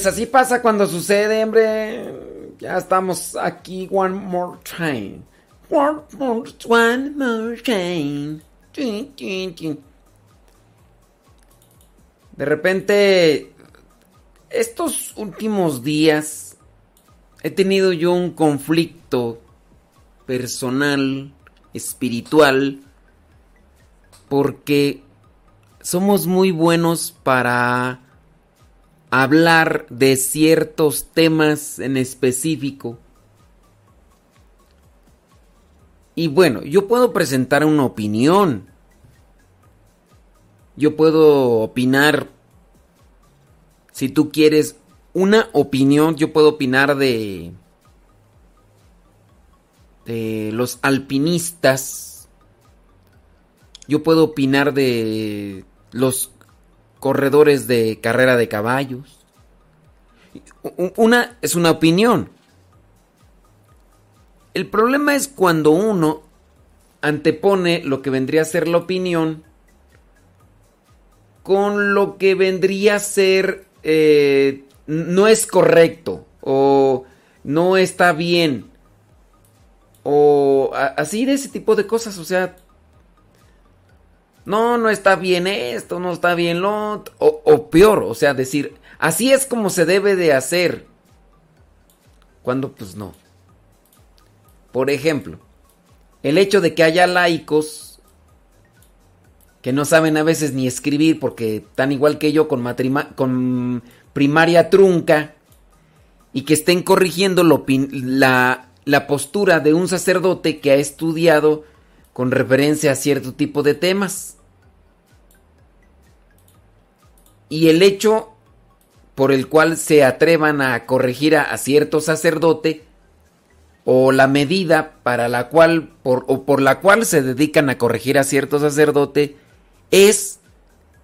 Pues así pasa cuando sucede, hombre. Ya estamos aquí one more time. One more, one more time. De repente, estos últimos días he tenido yo un conflicto personal, espiritual, porque somos muy buenos para hablar de ciertos temas en específico. Y bueno, yo puedo presentar una opinión. Yo puedo opinar, si tú quieres una opinión, yo puedo opinar de, de los alpinistas. Yo puedo opinar de los corredores de carrera de caballos. Una es una opinión. El problema es cuando uno antepone lo que vendría a ser la opinión con lo que vendría a ser eh, no es correcto o no está bien o así de ese tipo de cosas, o sea, no, no está bien esto, no está bien lo otro. O, peor, o sea, decir, así es como se debe de hacer. Cuando pues no. Por ejemplo, el hecho de que haya laicos que no saben a veces ni escribir porque están igual que yo con, primaria trunca y que estén corrigiendo la postura de un sacerdote que ha estudiado con referencia a cierto tipo de temas. Y el hecho por el cual se atrevan a corregir a, cierto sacerdote o la medida para la cual por, o por la cual se dedican a corregir a cierto sacerdote es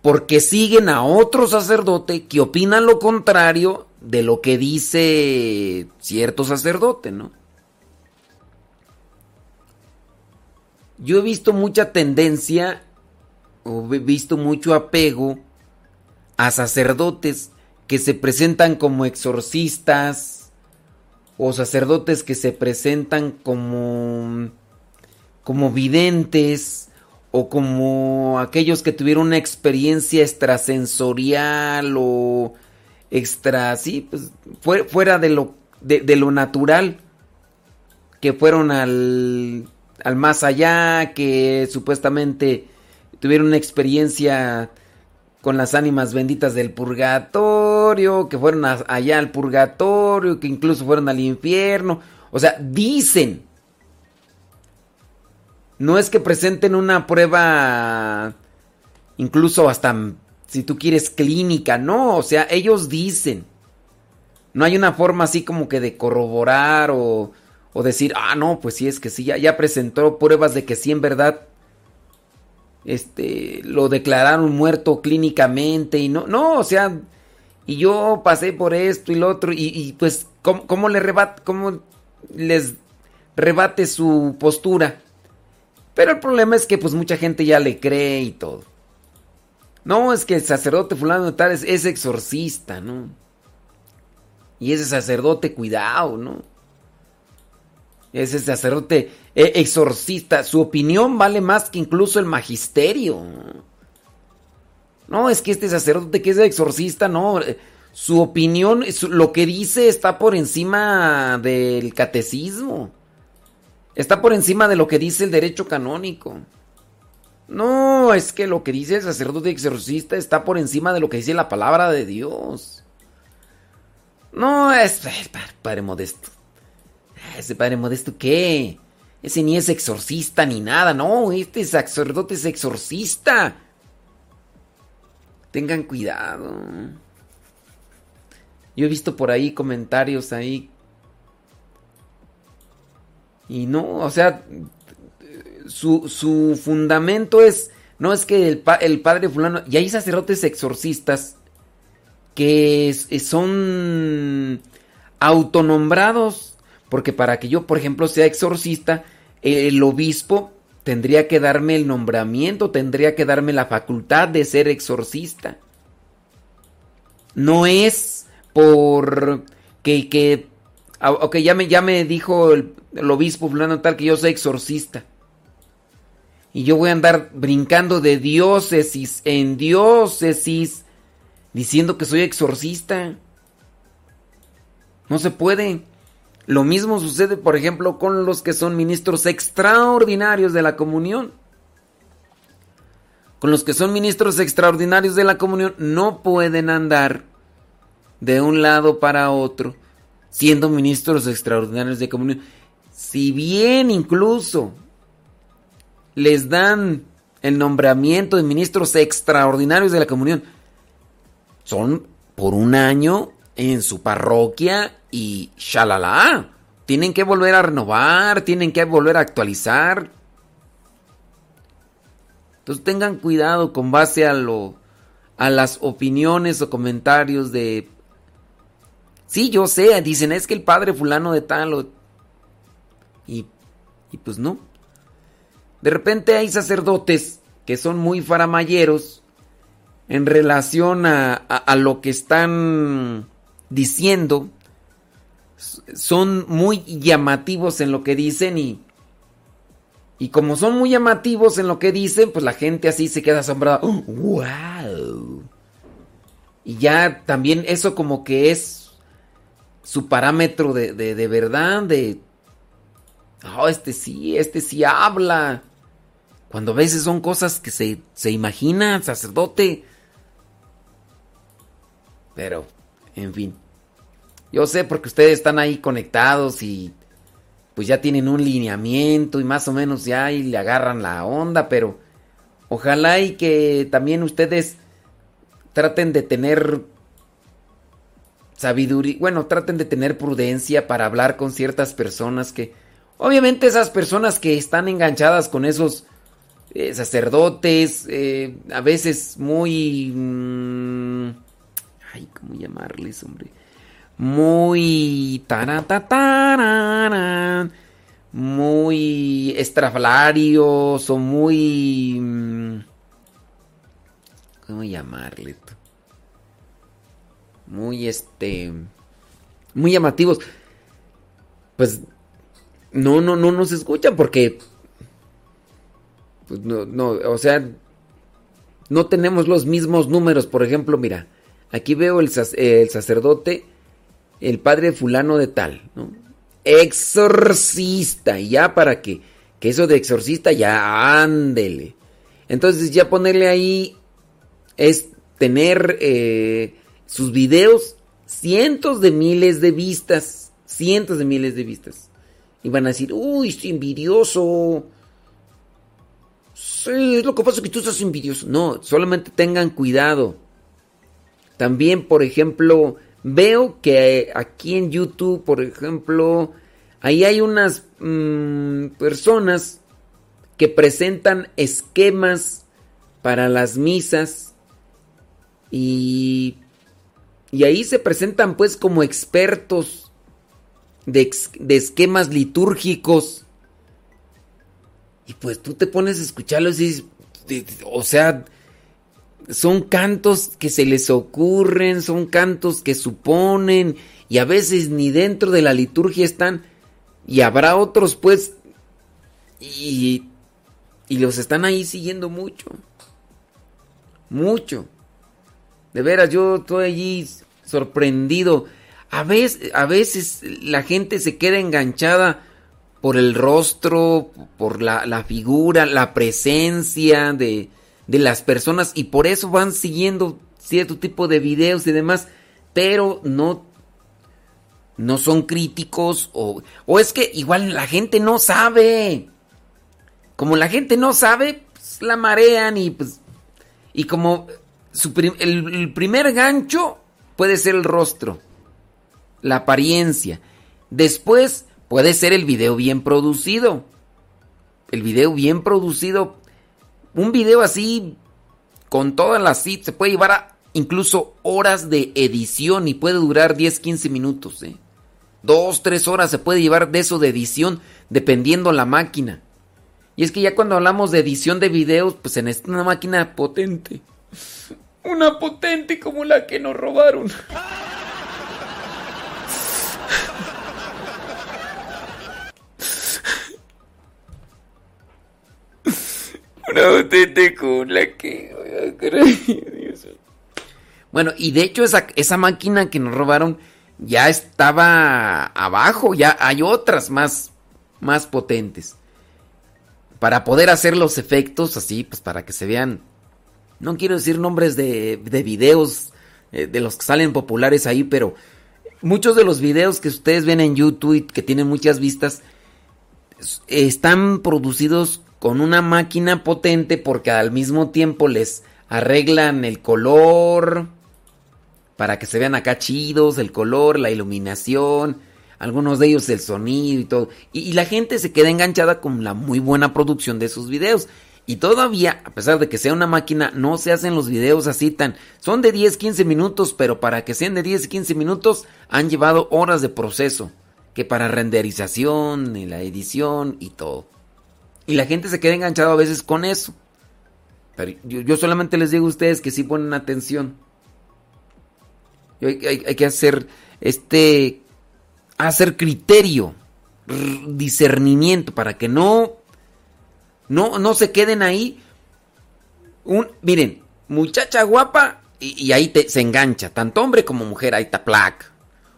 porque siguen a otro sacerdote que opina lo contrario de lo que dice cierto sacerdote, ¿no? Yo he visto mucha tendencia o he visto mucho apego a sacerdotes que se presentan como exorcistas o sacerdotes que se presentan como como videntes o como aquellos que tuvieron una experiencia extrasensorial o extra sí pues fuera de lo de, de lo natural que fueron al al más allá que supuestamente tuvieron una experiencia con las ánimas benditas del purgatorio, que fueron allá al purgatorio, que incluso fueron al infierno. O sea, dicen. No es que presenten una prueba, incluso hasta, si tú quieres, clínica, no, o sea, ellos dicen. No hay una forma así como que de corroborar o, o decir, ah, no, pues sí, es que sí, ya, ya presentó pruebas de que sí, en verdad este, lo declararon muerto clínicamente y no, no, o sea, y yo pasé por esto y lo otro y, pues, ¿cómo, le rebate, cómo les rebate su postura? Pero el problema es que pues mucha gente ya le cree y todo. No, es que el sacerdote fulano de tal es, es exorcista, ¿no? Y ese sacerdote, cuidado, ¿no? Ese sacerdote eh, exorcista, su opinión vale más que incluso el magisterio. No, es que este sacerdote que es exorcista, no. Eh, su opinión, lo que dice está por encima del catecismo. Está por encima de lo que dice el derecho canónico. No, es que lo que dice el sacerdote exorcista está por encima de lo que dice la palabra de Dios. No, es padre modesto. Ese padre modesto, ¿qué? ese ni es exorcista ni nada, no, este sacerdote es exorcista. Tengan cuidado. Yo he visto por ahí comentarios ahí. Y no, o sea, su, su fundamento es, no es que el, el padre fulano, y hay sacerdotes exorcistas que son autonombrados, porque para que yo, por ejemplo, sea exorcista, el obispo tendría que darme el nombramiento, tendría que darme la facultad de ser exorcista. No es por que, que ah, ya me, ya me dijo el, el obispo fulano tal que yo soy exorcista. Y yo voy a andar brincando de diócesis en diócesis diciendo que soy exorcista. No se puede. Lo mismo sucede, por ejemplo, con los que son ministros extraordinarios de la comunión. Con los que son ministros extraordinarios de la comunión no pueden andar de un lado para otro siendo ministros extraordinarios de comunión. Si bien incluso les dan el nombramiento de ministros extraordinarios de la comunión, son por un año en su parroquia y shalala. Tienen que volver a renovar, tienen que volver a actualizar. Entonces tengan cuidado con base a lo a las opiniones o comentarios de Sí, yo sé, dicen, es que el padre fulano de tal y y pues no. De repente hay sacerdotes que son muy faramayeros en relación a, a lo que están diciendo son muy llamativos en lo que dicen y y como son muy llamativos en lo que dicen, pues la gente así se queda asombrada. ¡Wow! Y ya también eso como que es su parámetro de, de, verdad, de... Oh, este sí, este sí habla. Cuando a veces son cosas que se, se imagina, sacerdote. Pero, en fin. Yo sé porque ustedes están ahí conectados y pues ya tienen un lineamiento y más o menos ya ahí le agarran la onda, pero ojalá y que también ustedes traten de tener sabiduría, bueno, traten de tener prudencia para hablar con ciertas personas que, obviamente esas personas que están enganchadas con esos eh, sacerdotes, eh, a veces muy... Mmm, ay, ¿cómo llamarles, hombre? muy muy estrafalarios o muy mm, cómo llamarle muy este muy llamativos. Pues no no no nos escuchan porque pues no no o sea no tenemos los mismos números por ejemplo mira aquí veo el, sacerdote el padre fulano de tal, ¿no? Exorcista, ya para que, que eso de exorcista ya ándele. Entonces ya ponerle ahí es tener eh, sus videos cientos de miles de vistas, cientos de miles de vistas. Y van a decir, uy, estoy envidioso. Sí, es lo que pasa que tú estás envidioso. No, solamente tengan cuidado. También, por ejemplo, Veo que aquí en YouTube, por ejemplo, ahí hay unas mm, personas que presentan esquemas para las misas y, y ahí se presentan pues como expertos de, de esquemas litúrgicos. Y pues tú te pones a escucharlos y dices, o sea, son cantos que se les ocurren, son cantos que suponen y a veces ni dentro de la liturgia están y habrá otros pues y, y los están ahí siguiendo mucho, mucho. De veras, yo estoy allí sorprendido. A veces, a veces la gente se queda enganchada por el rostro, por la, la figura, la presencia de, de las personas y por eso van siguiendo cierto tipo de videos y demás, pero no no son críticos o, o es que igual la gente no sabe. Como la gente no sabe, pues la marean y pues... Y como el, el primer gancho puede ser el rostro, la apariencia. Después puede ser el video bien producido. El video bien producido. Un video así, con todas las se puede llevar a incluso horas de edición y puede durar 10, 15 minutos. ¿eh? Dos, tres horas se puede llevar de eso de edición, dependiendo la máquina. Y es que ya cuando hablamos de edición de videos, pues en esta una máquina potente. Una potente como la que nos robaron. Una potente como la que... Bueno, y de hecho esa, esa máquina que nos robaron ya estaba abajo, ya hay otras más, más potentes. Para poder hacer los efectos así, pues para que se vean no quiero decir nombres de, de videos eh, de los que salen populares ahí, pero muchos de los videos que ustedes ven en YouTube y que tienen muchas vistas están producidos con una máquina potente porque al mismo tiempo les arreglan el color para que se vean acá chidos, el color, la iluminación, algunos de ellos el sonido y todo. Y, y la gente se queda enganchada con la muy buena producción de sus videos. Y todavía, a pesar de que sea una máquina, no se hacen los videos así tan... Son de 10, 15 minutos, pero para que sean de 10, 15 minutos han llevado horas de proceso. Que para renderización, y la edición y todo. Y la gente se queda enganchada a veces con eso. Pero yo, solamente les digo a ustedes que sí ponen atención. Hay, que hacer este... Hacer criterio, discernimiento, para que no no, no se queden ahí. Un, miren, muchacha guapa y, ahí te, se engancha, tanto hombre como mujer, ahí está placa.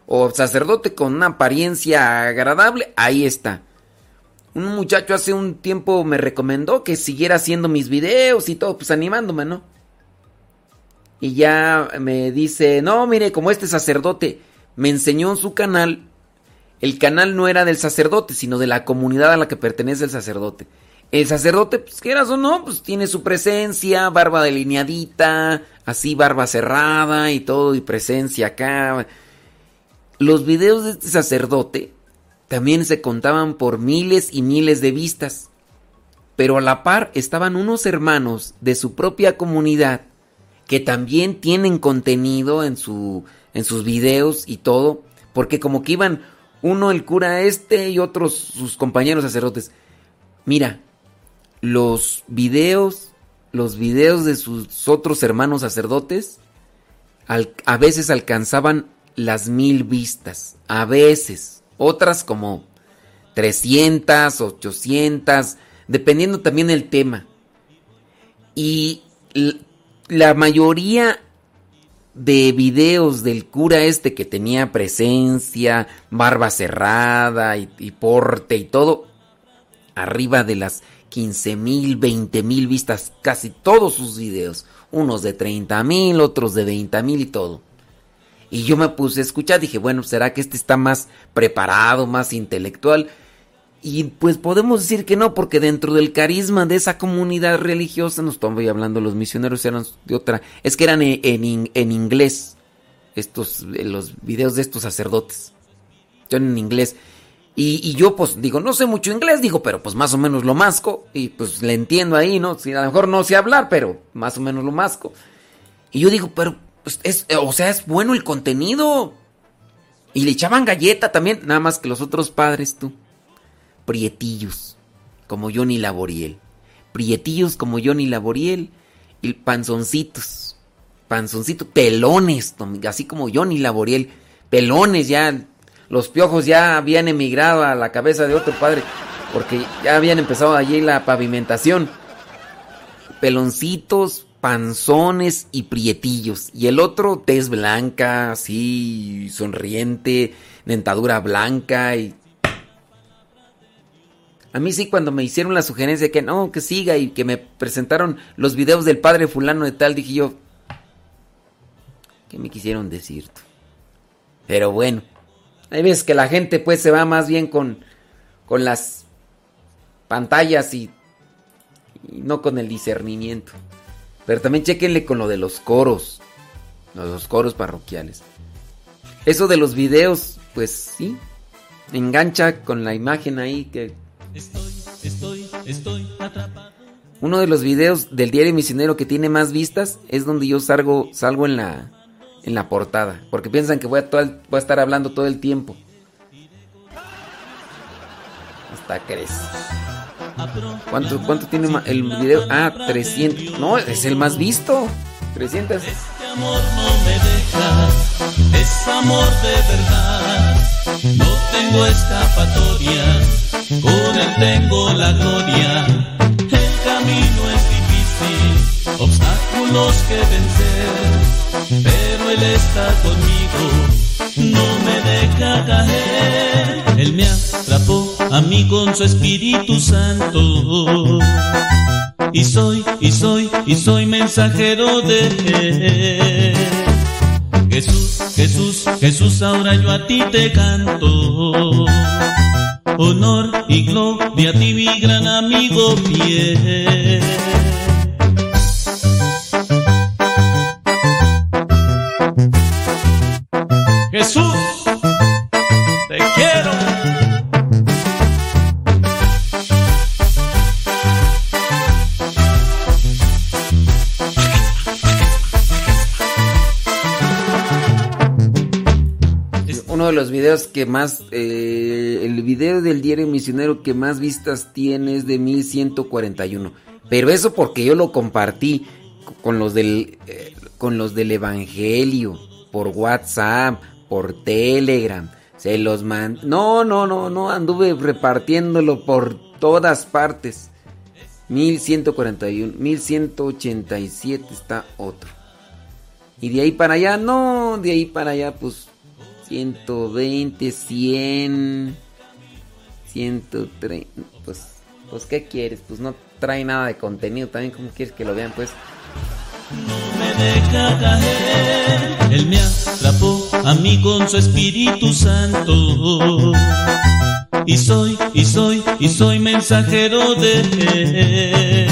O sacerdote con una apariencia agradable, ahí está. Un muchacho hace un tiempo me recomendó que siguiera haciendo mis videos y todo, pues animándome, ¿no? Y ya me dice, no, mire, como este sacerdote me enseñó en su canal, el canal no era del sacerdote, sino de la comunidad a la que pertenece el sacerdote. El sacerdote, pues quieras o no, pues tiene su presencia, barba delineadita, así barba cerrada y todo, y presencia acá. Los videos de este sacerdote también se contaban por miles y miles de vistas. Pero a la par estaban unos hermanos de su propia comunidad que también tienen contenido en, su, en sus videos y todo, porque como que iban uno el cura este y otros sus compañeros sacerdotes. Mira, los videos, los videos de sus otros hermanos sacerdotes, a veces alcanzaban las mil vistas, a veces, otras como 300, 800, dependiendo también del tema. Y la mayoría de videos del cura este que tenía presencia, barba cerrada y, y porte y todo, arriba de las 15 mil, 20 mil vistas, casi todos sus videos. Unos de 30 mil, otros de 20 mil y todo. Y yo me puse a escuchar, dije, bueno, ¿será que este está más preparado, más intelectual? Y pues podemos decir que no, porque dentro del carisma de esa comunidad religiosa, no estoy hablando, los misioneros eran de otra, es que eran en, en, inglés, estos, los videos de estos sacerdotes, son en inglés. Y, yo pues digo, no sé mucho inglés, digo, pero pues más o menos lo masco. Y pues le entiendo ahí, ¿no? Si a lo mejor no sé hablar, pero más o menos lo masco. Y yo digo, pero pues, es, o sea, es bueno el contenido. Y le echaban galleta también, nada más que los otros padres, tú. Prietillos, como Johnny Laboriel. Prietillos como Johnny Laboriel. Y panzoncitos. Panzoncitos, pelones, así como Johnny Laboriel. Pelones ya los piojos ya habían emigrado a la cabeza de otro padre, porque ya habían empezado allí la pavimentación. Peloncitos, panzones y prietillos. Y el otro, tez blanca, así, sonriente, dentadura blanca y... A mí sí, cuando me hicieron la sugerencia de que no, que siga y que me presentaron los videos del padre fulano de tal, dije yo, ¿qué me quisieron decir? Pero bueno. Hay veces que la gente pues se va más bien con, con las pantallas y, y no con el discernimiento. Pero también chequenle con lo de los coros. Los coros parroquiales. Eso de los videos, pues sí. Engancha con la imagen ahí que... Estoy, estoy, estoy atrapado. Uno de los videos del diario misionero que tiene más vistas es donde yo salgo, salgo en la, en la portada. Porque piensan que voy a, voy a estar hablando todo el tiempo. Hasta crees. ¿Cuánto, ¿Cuánto tiene el video? Ah, 300. No, es el más visto. 300. Este amor no me deja, es amor de verdad. No tengo escapatoria, con él tengo la gloria. El camino es difícil, obstáculos que vencer, pero él está conmigo, no me deja caer. Él me atrapó a mí con su Espíritu Santo. Y soy, y soy, y soy mensajero de él. Jesús, Jesús, Jesús, ahora yo a ti te canto. Honor y gloria a ti, mi gran amigo fiel. Videos que más, eh, el video del diario misionero que más vistas tiene es de 1141. Pero eso porque yo lo compartí con los del, eh, con los del Evangelio, por WhatsApp, por Telegram. Se los man... No, no, no, no, anduve repartiéndolo por todas partes. 1141, 1187 está otro. Y de ahí para allá, no, de ahí para allá, pues 120, 100, 130. Pues, pues, ¿qué quieres? Pues no trae nada de contenido. También, ¿cómo quieres que lo vean? Pues. No me deja caer, Él me atrapó a mí con su Espíritu Santo. Y soy, y soy, y soy mensajero de Él.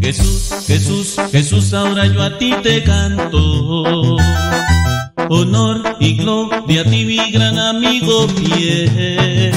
Jesús, Jesús, Jesús, ahora yo a ti te canto honor y gloria a ti, mi gran amigo fiel.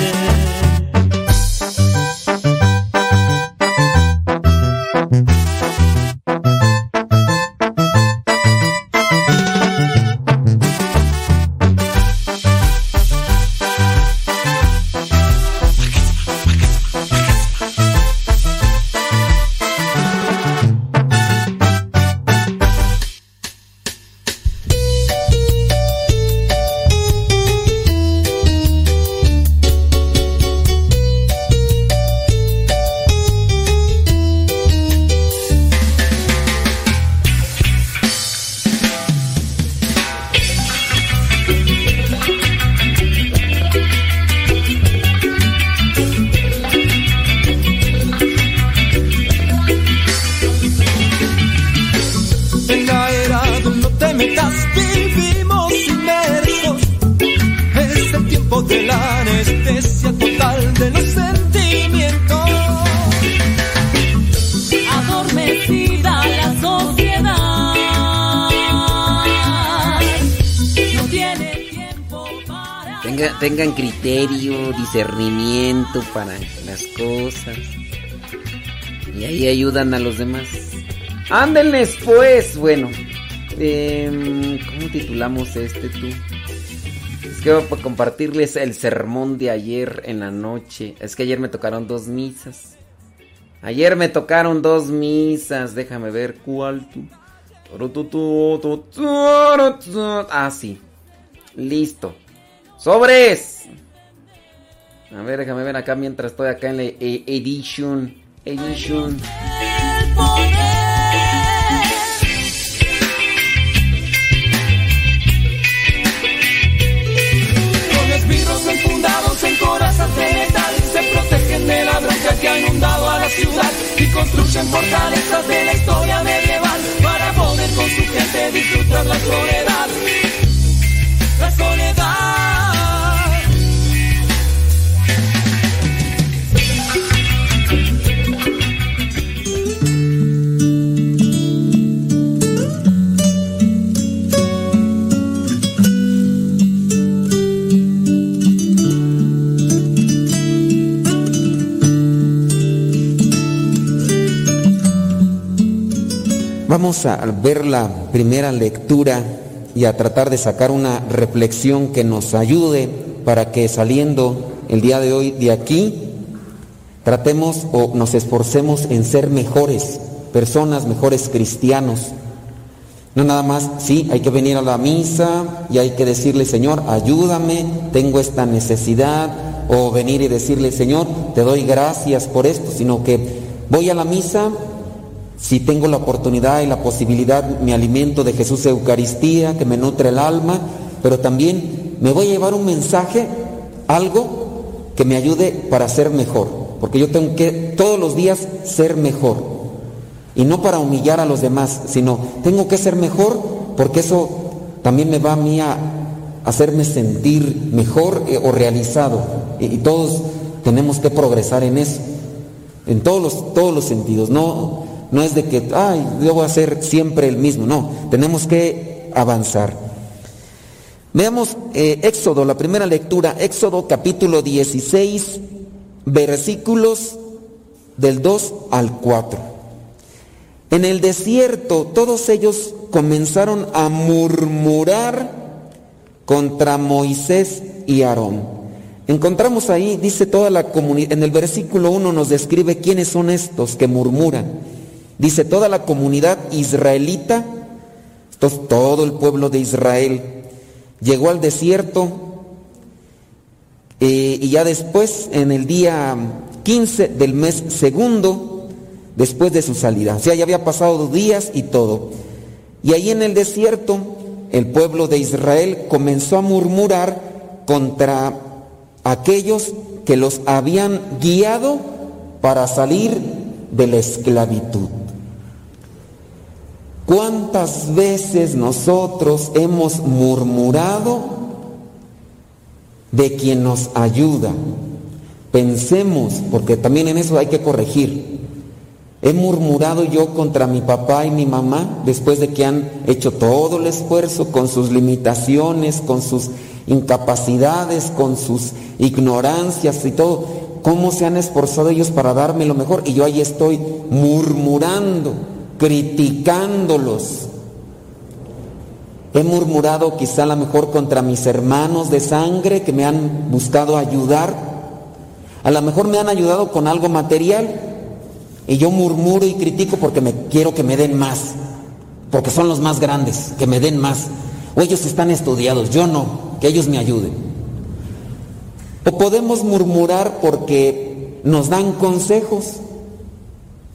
Discernimiento para las cosas. Y ahí ayudan a los demás. Ándenles pues, bueno. Em, ¿Cómo titulamos este tú? Es que voy a compartirles el sermón de ayer en la noche. Es que ayer me tocaron dos misas. Ayer me tocaron dos misas. Déjame ver cuál tú. Ah, sí. Listo. ¡Sobres! A ver, déjame ver acá mientras estoy acá en la e, edition. Edition. Se protegen de la bronca que ha inundado a la ciudad y construyen fortalezas de la historia medieval para poder con su gente disfrutar la soledad. La soledad. Vamos a ver la primera lectura y a tratar de sacar una reflexión que nos ayude para que saliendo el día de hoy de aquí, tratemos o nos esforcemos en ser mejores personas, mejores cristianos. No nada más, sí, hay que venir a la misa y hay que decirle, Señor, ayúdame, tengo esta necesidad, o venir y decirle, Señor, te doy gracias por esto, sino que voy a la misa, si tengo la oportunidad y la posibilidad, me alimento de Jesús Eucaristía, que me nutre el alma, pero también me voy a llevar un mensaje, algo que me ayude para ser mejor, porque yo tengo que todos los días ser mejor, y no para humillar a los demás, sino tengo que ser mejor porque eso también me va a mí a hacerme sentir mejor eh, o realizado, y, todos tenemos que progresar en eso, en todos los, todos los sentidos, no no es de que, ay, yo voy a ser siempre el mismo, no, tenemos que avanzar. Veamos eh, Éxodo, la primera lectura, Éxodo capítulo 16, versículos del 2 al 4. En el desierto todos ellos comenzaron a murmurar contra Moisés y Aarón. Encontramos ahí, dice toda la comunidad, en el versículo 1 nos describe quiénes son estos que murmuran. Dice, toda la comunidad israelita, todo el pueblo de Israel, llegó al desierto eh, y ya después, en el día 15 del mes segundo, después de su salida, o sea, ya había pasado dos días y todo. Y ahí en el desierto, el pueblo de Israel comenzó a murmurar contra aquellos que los habían guiado para salir de la esclavitud. ¿Cuántas veces nosotros hemos murmurado de quien nos ayuda? Pensemos, porque también en eso hay que corregir. He murmurado yo contra mi papá y mi mamá después de que han hecho todo el esfuerzo con sus limitaciones, con sus incapacidades, con sus ignorancias y todo. ¿Cómo se han esforzado ellos para darme lo mejor? Y yo ahí estoy murmurando criticándolos. He murmurado quizá a lo mejor contra mis hermanos de sangre que me han buscado ayudar. A lo mejor me han ayudado con algo material y yo murmuro y critico porque me quiero que me den más, porque son los más grandes, que me den más. O ellos están estudiados, yo no, que ellos me ayuden. O podemos murmurar porque nos dan consejos.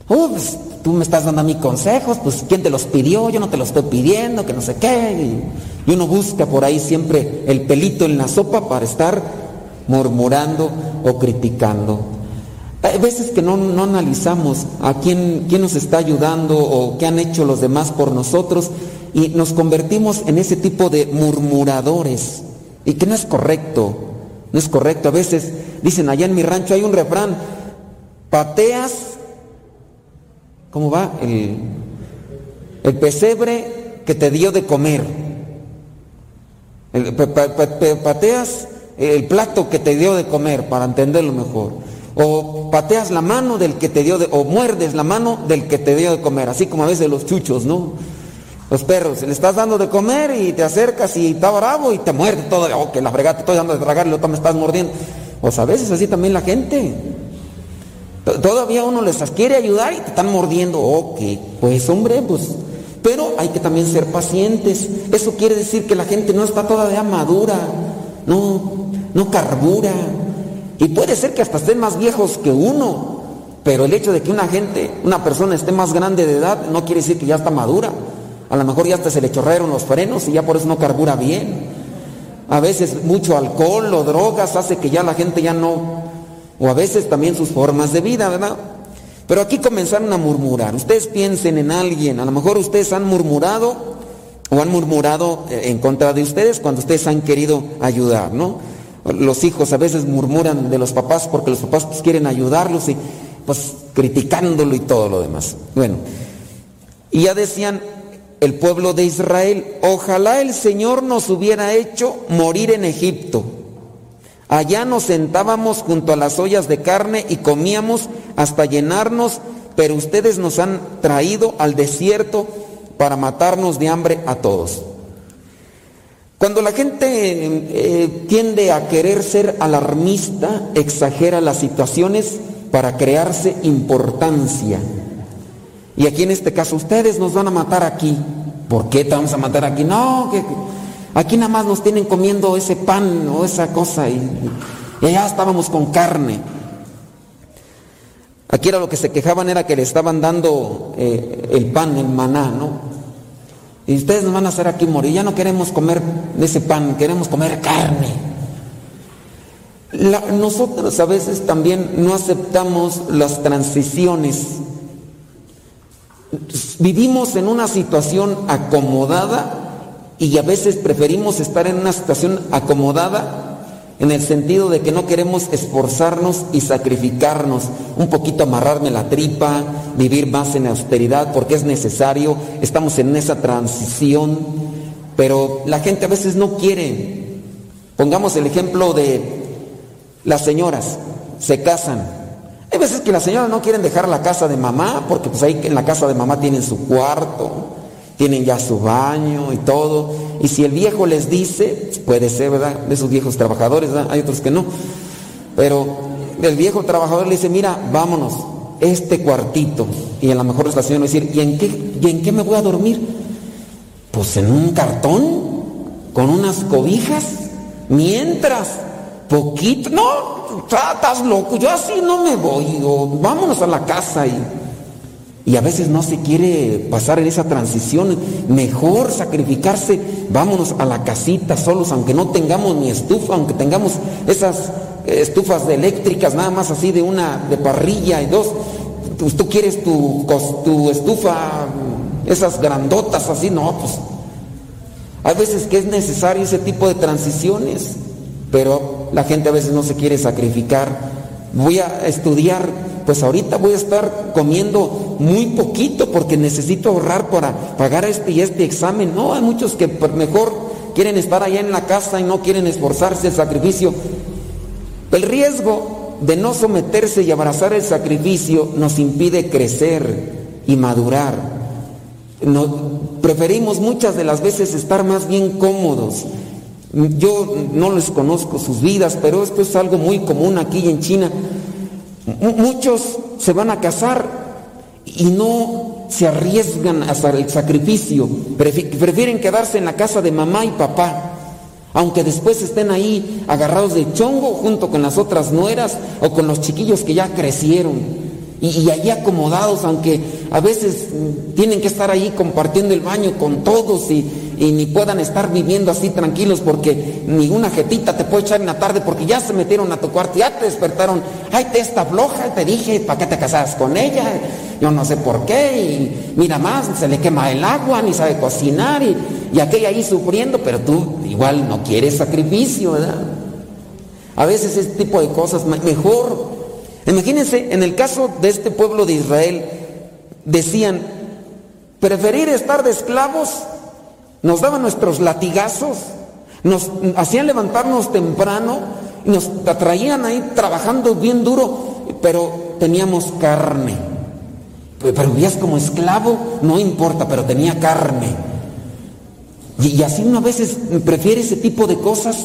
Oh, pues, tú me estás dando a mí consejos, pues ¿quién te los pidió? Yo no te los estoy pidiendo, que no sé qué. Y, uno busca por ahí siempre el pelito en la sopa para estar murmurando o criticando. Hay veces que no, no analizamos a quién, quién nos está ayudando o qué han hecho los demás por nosotros y nos convertimos en ese tipo de murmuradores y que no es correcto, no es correcto. A veces dicen allá en mi rancho hay un refrán, pateas ¿Cómo va? El, el pesebre que te dio de comer. pateas el plato que te dio de comer, para entenderlo mejor. O pateas la mano del que te dio de, o muerdes la mano del que te dio de comer, así como a veces los chuchos, ¿no? Los perros, le estás dando de comer y te acercas y está bravo y te muerde todo, oh, que la fregata, te estoy dando de tragar y lo me estás mordiendo. Pues a veces así también la gente. Todavía uno les quiere ayudar y te están mordiendo. Ok, pues hombre, pues. Pero hay que también ser pacientes. Eso quiere decir que la gente no está todavía madura, no, no carbura. Y puede ser que hasta estén más viejos que uno. Pero el hecho de que una gente, una persona esté más grande de edad, no quiere decir que ya está madura. A lo mejor ya hasta se le chorraron los frenos y ya por eso no carbura bien. A veces mucho alcohol o drogas hace que ya la gente ya no, o a veces también sus formas de vida, ¿verdad? Pero aquí comenzaron a murmurar. Ustedes piensen en alguien, a lo mejor ustedes han murmurado o han murmurado eh, en contra de ustedes cuando ustedes han querido ayudar, ¿no? Los hijos a veces murmuran de los papás porque los papás pues, quieren ayudarlos y pues criticándolo y todo lo demás. Bueno, y ya decían el pueblo de Israel, ojalá el Señor nos hubiera hecho morir en Egipto Allá nos sentábamos junto a las ollas de carne y comíamos hasta llenarnos, pero ustedes nos han traído al desierto para matarnos de hambre a todos. Cuando la gente eh, tiende a querer ser alarmista, exagera las situaciones para crearse importancia. Y aquí en este caso, ustedes nos van a matar aquí. ¿Por qué te vamos a matar aquí? No, que, aquí nada más nos tienen comiendo ese pan o esa cosa y, y allá estábamos con carne. Aquí era lo que se quejaban, era que le estaban dando eh, el pan, el maná, ¿no? Y ustedes nos van a hacer aquí morir. Ya no queremos comer ese pan, queremos comer carne. nosotros a veces también no aceptamos las transiciones. Vivimos en una situación acomodada y a veces preferimos estar en una situación acomodada en el sentido de que no queremos esforzarnos y sacrificarnos, un poquito amarrarme la tripa, vivir más en austeridad porque es necesario, estamos en esa transición, pero la gente a veces no quiere. Pongamos el ejemplo de las señoras, se casan. Hay veces que las señoras no quieren dejar la casa de mamá porque pues ahí en la casa de mamá tienen su cuarto, tienen ya su baño y todo. Y si el viejo les dice, puede ser, ¿verdad? De esos viejos trabajadores, ¿verdad? Hay otros que no. Pero el viejo trabajador le dice, mira, vámonos, este cuartito. Y a lo mejor la señora va decir, ¿y en, qué, ¿y en qué me voy a dormir? Pues en un cartón, con unas cobijas, mientras, poquito, no, estás loco, yo así no me voy, o vámonos a la casa y y a veces no se quiere pasar en esa transición. Mejor sacrificarse, vámonos a la casita solos, aunque no tengamos ni estufa, aunque tengamos esas estufas eléctricas, nada más así de una de parrilla y dos. Tú, quieres tu, tu estufa, esas grandotas así, no, pues. Hay veces que es necesario ese tipo de transiciones, pero la gente a veces no se quiere sacrificar. Voy a estudiar pues ahorita voy a estar comiendo muy poquito porque necesito ahorrar para pagar este y este examen. No, hay muchos que mejor quieren estar allá en la casa y no quieren esforzarse el sacrificio. El riesgo de no someterse y abrazar el sacrificio nos impide crecer y madurar. preferimos muchas de las veces estar más bien cómodos. Yo no les conozco sus vidas, pero esto es algo muy común aquí en China. Muchos se van a casar y no se arriesgan hasta el sacrificio, prefieren quedarse en la casa de mamá y papá, aunque después estén ahí agarrados de chongo junto con las otras nueras o con los chiquillos que ya crecieron. Y, y allí acomodados, aunque a veces tienen que estar ahí compartiendo el baño con todos y, y ni puedan estar viviendo así tranquilos porque ninguna jetita te puede echar en la tarde porque ya se metieron a tu cuarto, ya te despertaron, ay, te esta floja, te dije, ¿para qué te casas con ella? Yo no sé por qué, y mira más, se le quema el agua, ni sabe cocinar, y, y aquella ahí sufriendo, pero tú igual no quieres sacrificio, ¿verdad? A veces este tipo de cosas, mejor. Imagínense, en el caso de este pueblo de Israel, decían, preferir estar de esclavos nos daban nuestros latigazos, nos hacían levantarnos temprano, nos traían ahí trabajando bien duro, pero teníamos carne. Pero vivías como esclavo, no importa, pero tenía carne. Y, así uno a veces prefiere ese tipo de cosas.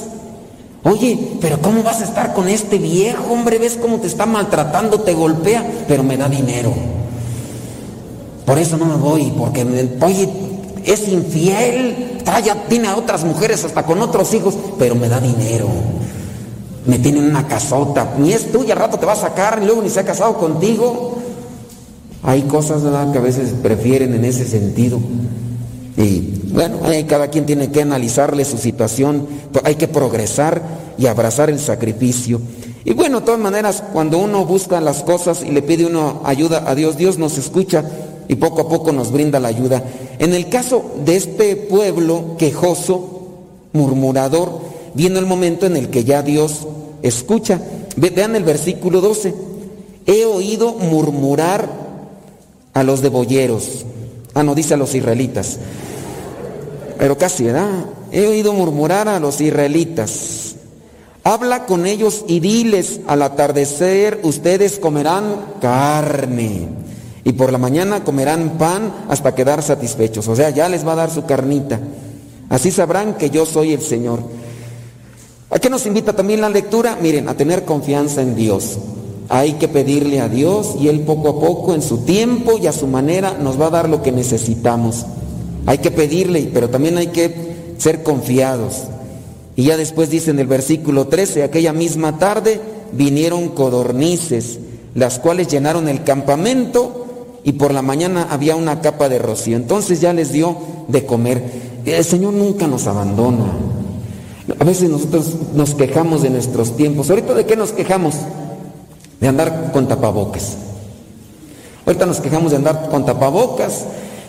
Oye, pero ¿cómo vas a estar con este viejo, hombre? ¿Ves cómo te está maltratando, te golpea? Pero me da dinero. Por eso no me voy, porque, oye, es infiel, tiene a otras mujeres hasta con otros hijos, pero me da dinero. Me tiene una casota, ni es tuya, rato te va a sacar, y luego ni se ha casado contigo. Hay cosas que a veces prefieren en ese sentido. Y bueno, cada quien tiene que analizarle su situación, hay que progresar y abrazar el sacrificio. Y bueno, de todas maneras, cuando uno busca las cosas y le pide uno ayuda a Dios, Dios nos escucha y poco a poco nos brinda la ayuda. En el caso de este pueblo quejoso, murmurador, viene el momento en el que ya Dios escucha. Vean el versículo 12. He oído murmurar a los debolleros. Ah, no, dice a los israelitas. Pero casi, ¿verdad? He oído murmurar a los israelitas. Habla con ellos y diles, al atardecer ustedes comerán carne y por la mañana comerán pan hasta quedar satisfechos. O sea, ya les va a dar su carnita. Así sabrán que yo soy el Señor. ¿A qué nos invita también la lectura? Miren, a tener confianza en Dios. Hay que pedirle a Dios y Él poco a poco, en su tiempo y a su manera, nos va a dar lo que necesitamos. Hay que pedirle, pero también hay que ser confiados. Y ya después dice en el versículo 13, aquella misma tarde vinieron codornices, las cuales llenaron el campamento y por la mañana había una capa de rocío. Entonces ya les dio de comer. El Señor nunca nos abandona. A veces nosotros nos quejamos de nuestros tiempos. ¿Ahorita de qué nos quejamos? De andar con tapabocas. Ahorita nos quejamos de andar con tapabocas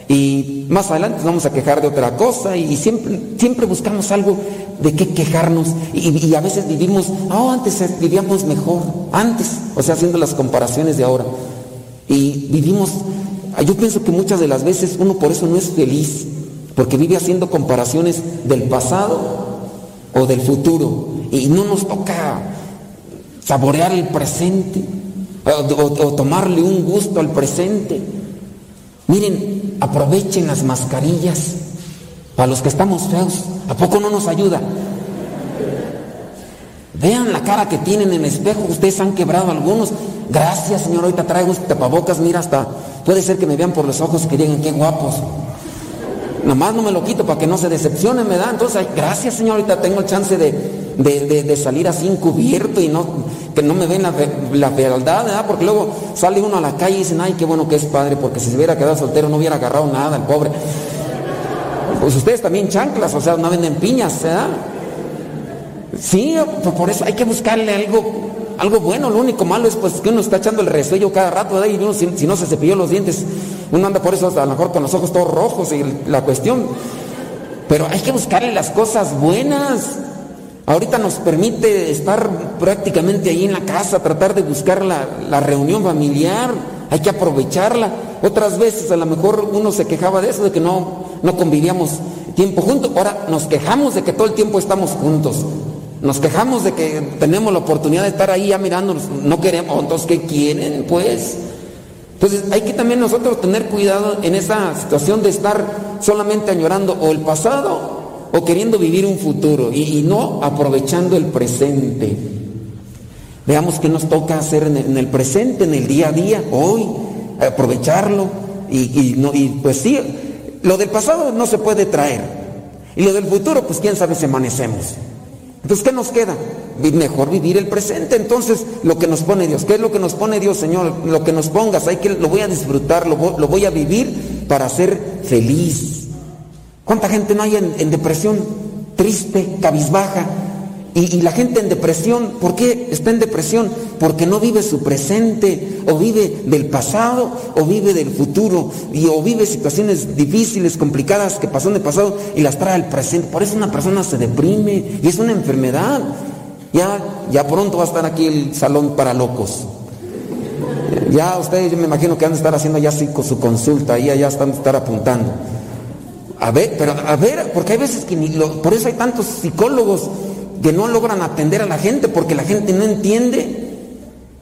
y más adelante nos vamos a quejar de otra cosa y siempre, buscamos algo de qué quejarnos y, a veces vivimos, oh, antes vivíamos mejor, antes, o sea, haciendo las comparaciones de ahora. Y vivimos, yo pienso que muchas de las veces uno por eso no es feliz, porque vive haciendo comparaciones del pasado o del futuro y no nos toca saborear el presente o, o tomarle un gusto al presente. Miren, aprovechen las mascarillas para los que estamos feos. ¿A poco no nos ayuda? Vean la cara que tienen en el espejo. Ustedes han quebrado algunos. Gracias, Señor. Ahorita traigo este tapabocas. Mira, hasta puede ser que me vean por los ojos y que digan qué guapos. Nomás no me lo quito para que no se decepcionen, me da. Entonces, gracias, Señor. Ahorita tengo el chance de, salir así encubierto y no que no me ven la, la fealdad, ¿verdad? Porque luego sale uno a la calle y dicen, ay, qué bueno que es padre, porque si se hubiera quedado soltero no hubiera agarrado nada, el pobre. Pues ustedes también chanclas, o sea, no venden piñas, ¿verdad? Sí, por eso hay que buscarle algo algo bueno, lo único malo es pues que uno está echando el resuello cada rato, ¿verdad? Y uno, si, no se cepilló los dientes, uno anda por eso a lo mejor con los ojos todos rojos y la cuestión. Pero hay que buscarle las cosas buenas. Ahorita nos permite estar prácticamente ahí en la casa, tratar de buscar la, la reunión familiar, hay que aprovecharla. Otras veces a lo mejor uno se quejaba de eso, de que no, no convivíamos tiempo juntos. Ahora nos quejamos de que todo el tiempo estamos juntos. Nos quejamos de que tenemos la oportunidad de estar ahí ya mirándonos, no queremos, entonces ¿qué quieren? Pues. Entonces hay que también nosotros tener cuidado en esa situación de estar solamente añorando o el pasado o queriendo vivir un futuro y, no aprovechando el presente. Veamos qué nos toca hacer en el, presente, en el día a día, hoy, aprovecharlo y, no, y pues sí, lo del pasado no se puede traer y lo del futuro pues quién sabe si amanecemos. Entonces, ¿qué nos queda? Mejor vivir el presente. Entonces, lo que nos pone Dios, ¿qué es lo que nos pone Dios, Señor? Lo que nos pongas, hay que, lo voy a disfrutar, lo voy, a vivir para ser feliz. ¿Cuánta gente no hay en depresión? Triste, cabizbaja, y, la gente en depresión, ¿por qué está en depresión? Porque no vive su presente, o vive del pasado, o vive del futuro, y, o vive situaciones difíciles, complicadas que pasó en el pasado y las trae al presente. Por eso una persona se deprime y es una enfermedad. Ya, ya pronto va a estar aquí el salón para locos. Ya ustedes, yo me imagino que van a estar haciendo ya su consulta, ahí ya están a estar apuntando. A ver, pero a ver, porque hay veces que ni por eso hay tantos psicólogos que no logran atender a la gente porque la gente no entiende.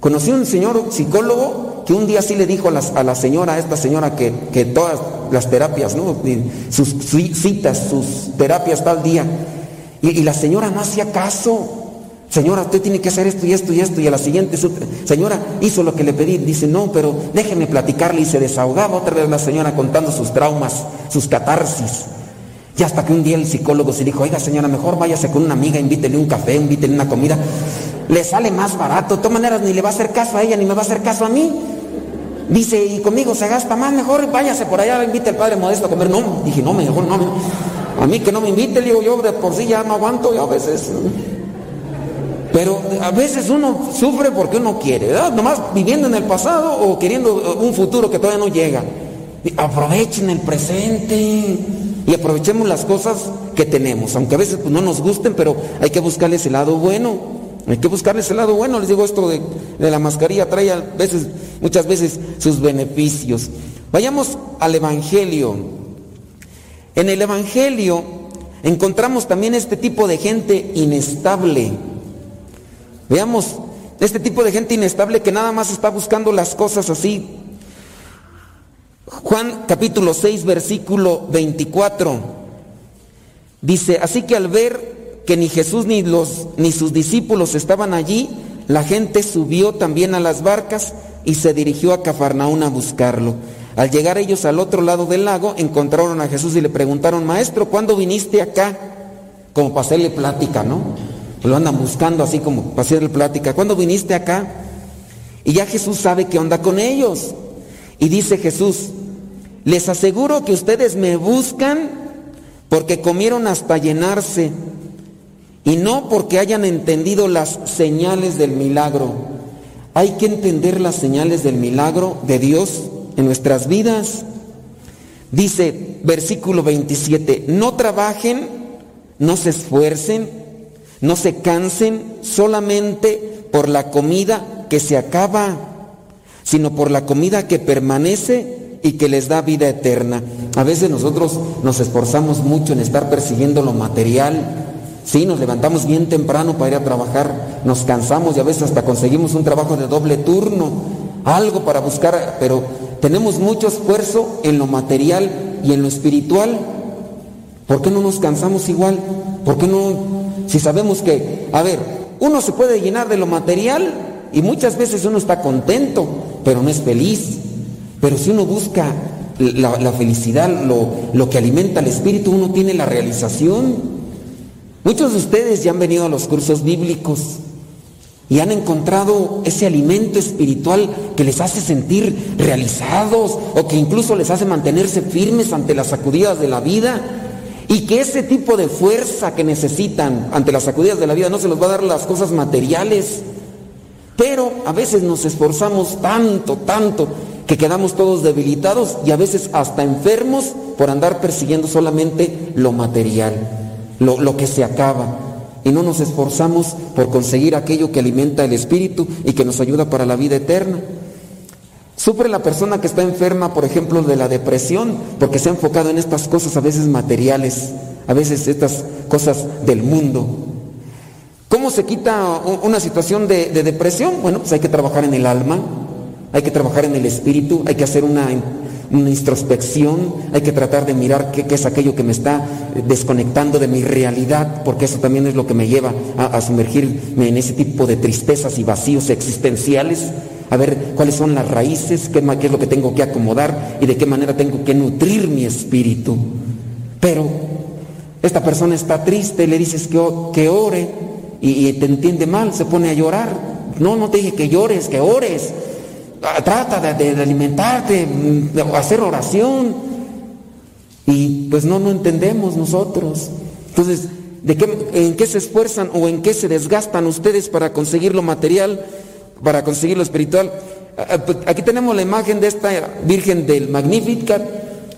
Conocí un señor psicólogo que un día sí le dijo a la, señora, a esta señora, que, todas las terapias, ¿no? sus citas, sus terapias tal día. Y, la señora no hacía caso. Señora, usted tiene que hacer esto y esto y esto. Y a la siguiente, señora, hizo lo que le pedí. Dice, no, pero déjeme platicarle. Y se desahogaba otra vez la señora contando sus traumas, sus catarsis. Y hasta que un día el psicólogo se dijo, oiga señora, mejor váyase con una amiga, invítele un café, invítele una comida. Le sale más barato. De todas maneras, ni le va a hacer caso a ella, ni me va a hacer caso a mí. Dice, y conmigo se gasta más, mejor váyase por allá, invite al padre modesto a comer. No, dije, no, mejor no. A mí que no me invite, le digo, yo de por sí ya no aguanto, yo a veces. Pero a veces uno sufre porque uno quiere, ¿verdad? Nomás viviendo en el pasado o queriendo un futuro que todavía no llega. Aprovechen el presente y aprovechemos las cosas que tenemos, aunque a veces pues, no nos gusten, pero hay que buscarles el lado bueno. Hay que buscarles el lado bueno. Les digo esto de, la mascarilla trae a veces, muchas veces sus beneficios. Vayamos al Evangelio. En el Evangelio encontramos también este tipo de gente inestable. Veamos, este tipo de gente inestable que nada más está buscando las cosas así Juan capítulo 6, versículo 24. Dice, así que al ver que ni Jesús ni, los, ni sus discípulos estaban allí, la gente subió también a las barcas y se dirigió a Cafarnaún a buscarlo. Al llegar ellos al otro lado del lago, encontraron a Jesús y le preguntaron, Maestro, ¿cuándo viniste acá? Como para hacerle plática, ¿no? Lo andan buscando así como para hacerle plática. ¿Cuándo viniste acá? Y ya Jesús sabe qué onda con ellos. Y dice Jesús, les aseguro que ustedes me buscan porque comieron hasta llenarse y no porque hayan entendido las señales del milagro. Hay que entender las señales del milagro de Dios en nuestras vidas. Dice versículo 27, no trabajen, no se esfuercen, no se cansen solamente por la comida que se acaba, sino por la comida que permanece y que les da vida eterna. A veces nosotros nos esforzamos mucho en estar persiguiendo lo material, Sí, nos levantamos bien temprano para ir a trabajar, nos cansamos y a veces hasta conseguimos un trabajo de doble turno, algo para buscar, pero tenemos mucho esfuerzo en lo material y en lo espiritual. ¿Por qué no nos cansamos igual? ¿Por qué no? Si sabemos que, a ver, uno se puede llenar de lo material y muchas veces uno está contento, pero no es feliz. Pero si uno busca la, felicidad, lo, lo que alimenta al espíritu, uno tiene la realización. Muchos de ustedes ya han venido a los cursos bíblicos y han encontrado ese alimento espiritual que les hace sentir realizados o que incluso les hace mantenerse firmes ante las sacudidas de la vida y que ese tipo de fuerza que necesitan ante las sacudidas de la vida no se los va a dar las cosas materiales. Pero a veces nos esforzamos tanto, tanto, que quedamos todos debilitados y a veces hasta enfermos por andar persiguiendo solamente lo material lo, que se acaba. Y no nos esforzamos por conseguir aquello que alimenta el espíritu y que nos ayuda para la vida eterna. Sufre la persona que está enferma, por ejemplo, de la depresión, porque se ha enfocado en estas cosas a veces materiales, a veces estas cosas del mundo. ¿Cómo se quita una situación de, de depresión? Bueno, pues hay que trabajar en el alma, hay que trabajar en el espíritu, hay que hacer una introspección, hay que tratar de mirar qué, es aquello que me está desconectando de mi realidad, porque eso también es lo que me lleva a, sumergirme en ese tipo de tristezas y vacíos existenciales, a ver cuáles son las raíces, qué, es lo que tengo que acomodar y de qué manera tengo que nutrir mi espíritu. Pero esta persona está triste, le dices que ore y, te entiende mal, se pone a llorar. No, no te dije que llores, que ores. Ah, trata de, alimentarte, de hacer oración. Y pues no, no entendemos nosotros. Entonces, ¿de qué, ¿en qué se esfuerzan o en qué se desgastan ustedes para conseguir lo material, para conseguir lo espiritual? Ah, ah, pues, aquí tenemos la imagen de esta Virgen del Magnificat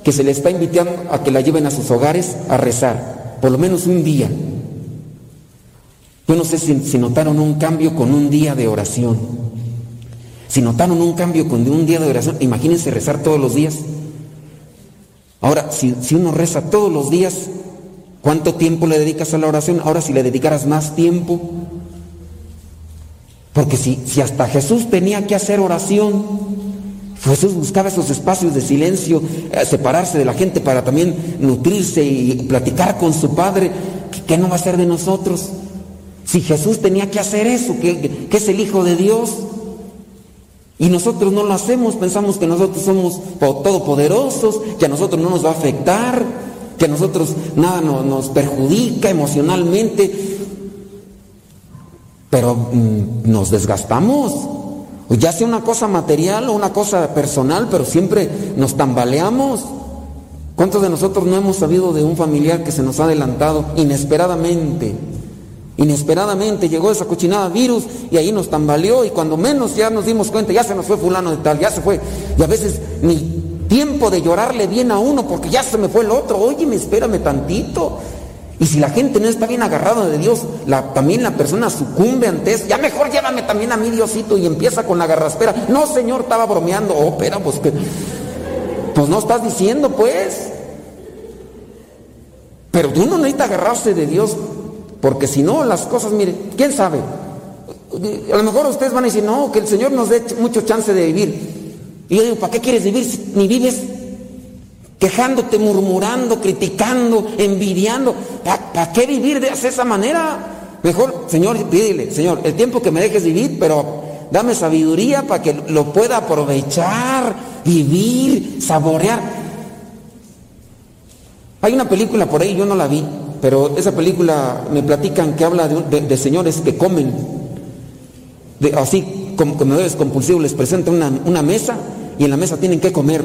que se le está invitando a que la lleven a sus hogares a rezar, por lo menos un día. Yo no sé si notaron un cambio con un día de oración. Si notaron un cambio con un día de oración, imagínense rezar todos los días. Ahora, si, uno reza todos los días, ¿cuánto tiempo le dedicas a la oración? Ahora, si le dedicaras más tiempo. Porque si, si hasta Jesús tenía que hacer oración, Jesús buscaba esos espacios de silencio, eh, separarse de la gente para también nutrirse y platicar con su Padre. ¿Qué, no va a ser de nosotros? Si Jesús tenía que hacer eso, que, es el Hijo de Dios, y nosotros no lo hacemos, pensamos que nosotros somos todopoderosos, que a nosotros no nos va a afectar, que a nosotros nada nos, perjudica emocionalmente. Pero mm, nos desgastamos. Ya sea una cosa material o una cosa personal, pero siempre nos tambaleamos. ¿Cuántos de nosotros no hemos sabido de un familiar que se nos ha adelantado inesperadamente? Inesperadamente llegó esa cochinada virus y ahí nos tambaleó y cuando menos ya nos dimos cuenta, ya se nos fue fulano de tal, ya se fue. Y a veces ni tiempo de llorarle bien a uno porque ya se me fue el otro. Oye, espérame tantito. Y si la gente no está bien agarrada de Dios, también la persona sucumbe ante eso. Ya mejor llévame también a mi Diosito y empieza con la garraspera. No, Señor, estaba bromeando. Oh, espera, pues que... Pues no estás diciendo, pues. Pero tú no necesitas agarrarse de Dios porque si no, las cosas, mire, ¿quién sabe? A lo mejor ustedes van a decir, no, que el Señor nos dé mucho chance de vivir. Y yo digo, ¿para qué quieres vivir si ni vives? quejándote, murmurando, criticando, envidiando. ¿Para qué vivir de esa manera? Mejor, Señor, pídele, Señor, el tiempo que me dejes vivir, pero dame sabiduría para que lo pueda aprovechar, vivir, saborear. Hay una película por ahí, yo no la vi, pero esa película me platican que habla de, señores que comen, de, así como comedores compulsivos, les presenta una, mesa y en la mesa tienen que comer,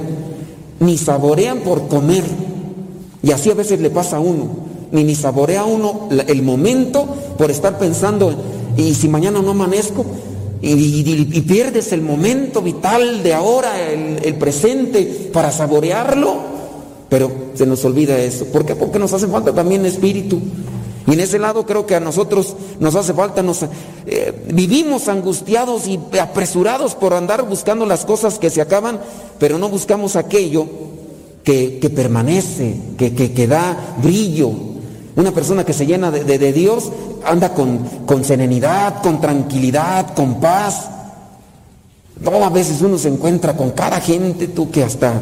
ni saborean por comer, y así a veces le pasa a uno, ni ni saborea uno el momento por estar pensando, y si mañana no amanezco, y, pierdes el momento vital de ahora, el presente, para saborearlo, pero se nos olvida eso. ¿Por qué? Porque nos hace falta también espíritu. Y en ese lado creo que a nosotros nos hace falta, nos, eh, vivimos angustiados y apresurados por andar buscando las cosas que se acaban, pero no buscamos aquello que, permanece, que, que, da brillo. Una persona que se llena de, Dios anda con, serenidad, con tranquilidad, con paz. No, a veces uno se encuentra con cada gente, tú que hasta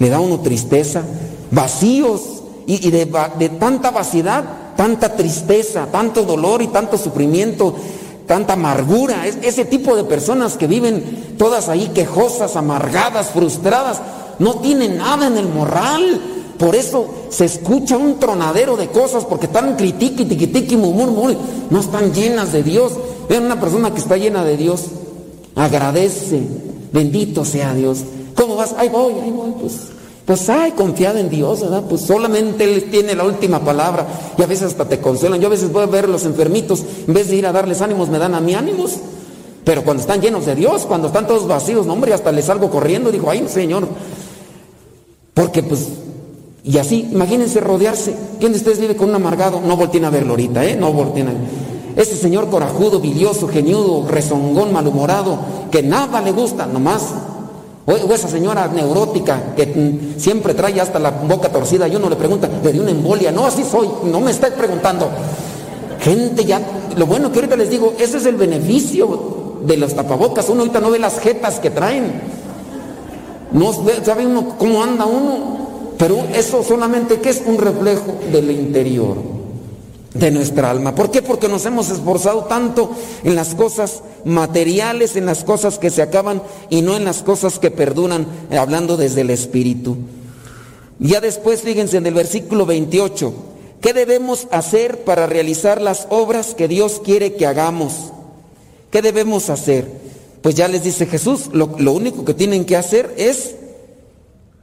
le da uno tristeza, vacíos y, de, tanta vaciedad, tanta tristeza, tanto dolor y tanto sufrimiento, tanta amargura. Es, ese tipo de personas que viven todas ahí quejosas, amargadas, frustradas, no tienen nada en el moral. Por eso se escucha un tronadero de cosas porque están critiqui, tiqui, murmur, no están llenas de Dios. Vean una persona que está llena de Dios, agradece, bendito sea Dios. ¿Cómo vas? Ahí voy, ahí voy, pues. Pues ay, confiada en Dios, ¿verdad? Pues solamente Él tiene la última palabra. Y a veces hasta te consuelan. Yo a veces voy a ver a los enfermitos, en vez de ir a darles ánimos, me dan a mí ánimos. Pero cuando están llenos de Dios, cuando están todos vacíos, no hombre, hasta les salgo corriendo, digo, ay, Señor. Porque pues, y así, imagínense rodearse. ¿Quién de ustedes vive con un amargado? No volteen a verlo ahorita, ¿eh? No volteen a Ese señor corajudo, bilioso, geniudo, rezongón, malhumorado, que nada le gusta, nomás o esa señora neurótica que siempre trae hasta la boca torcida y uno le pregunta, ¿le dio una embolia? No, así soy, no me estés preguntando. Gente ya, lo bueno que ahorita les digo, ese es el beneficio de los tapabocas. Uno ahorita no ve las jetas que traen. No sabe uno cómo anda uno. Pero eso solamente que es un reflejo del interior de nuestra alma. ¿Por qué? Porque nos hemos esforzado tanto en las cosas materiales, en las cosas que se acaban y no en las cosas que perduran, eh, hablando desde el Espíritu. Ya después, fíjense en el versículo 28, ¿qué debemos hacer para realizar las obras que Dios quiere que hagamos? ¿Qué debemos hacer? Pues ya les dice Jesús, lo, lo único que tienen que hacer es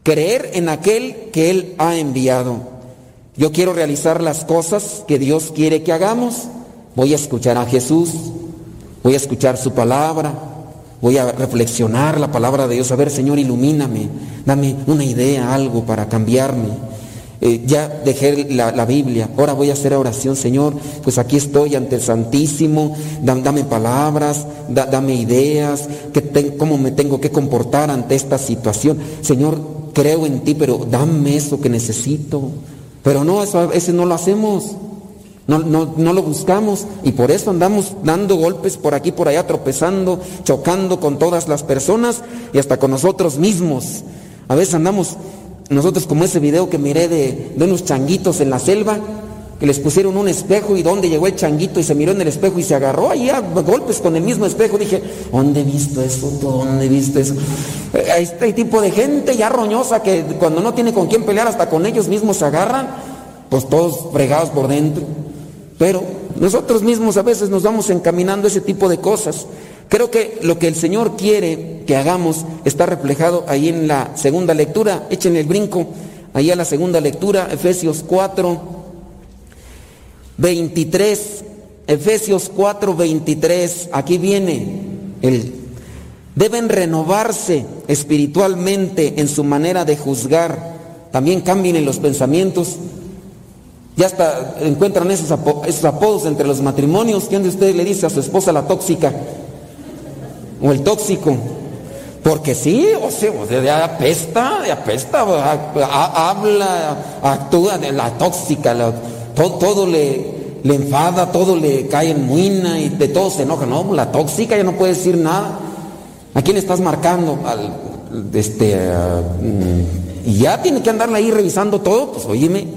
creer en aquel que Él ha enviado. Yo quiero realizar las cosas que Dios quiere que hagamos. Voy a escuchar a Jesús, voy a escuchar su palabra, voy a reflexionar la palabra de Dios. A ver, Señor, ilumíname, dame una idea, algo para cambiarme. Eh, ya dejé la, Biblia, ahora voy a hacer oración, Señor, pues aquí estoy ante el Santísimo, dame, palabras, dame ideas, que cómo me tengo que comportar ante esta situación. Señor, creo en ti, pero dame eso que necesito. Pero no, eso a veces no lo hacemos. No, no, lo buscamos y por eso andamos dando golpes por aquí, por allá, tropezando, chocando con todas las personas y hasta con nosotros mismos. A veces andamos nosotros como ese video que miré de, de unos changuitos en la selva, que les pusieron un espejo y donde llegó el changuito y se miró en el espejo y se agarró ahí a golpes con el mismo espejo. Dije, ¿dónde he visto eso? ¿Dónde he visto eso? Este tipo de gente ya roñosa que cuando no tiene con quién pelear hasta con ellos mismos se agarran, pues todos fregados por dentro. Pero nosotros mismos a veces nos vamos encaminando ese tipo de cosas. Creo que lo que el Señor quiere que hagamos está reflejado ahí en la segunda lectura. Echen el brinco ahí a la segunda lectura, Efesios 4, 23. Efesios 4, 23. Aquí viene el Deben renovarse espiritualmente en su manera de juzgar. También cambien en los pensamientos. Ya hasta encuentran esos, apodos entre los matrimonios. ¿Quién de ustedes le dice a su esposa la tóxica? O el tóxico. Porque sí, o sea, de apesta, de apesta, habla, actúa de la tóxica, todo, le, enfada, todo le cae en muina y de todo se enoja. No, la tóxica ya no puede decir nada. ¿A quién estás marcando? Al, este, mm, y ya tiene que andarle ahí revisando todo, pues oíme.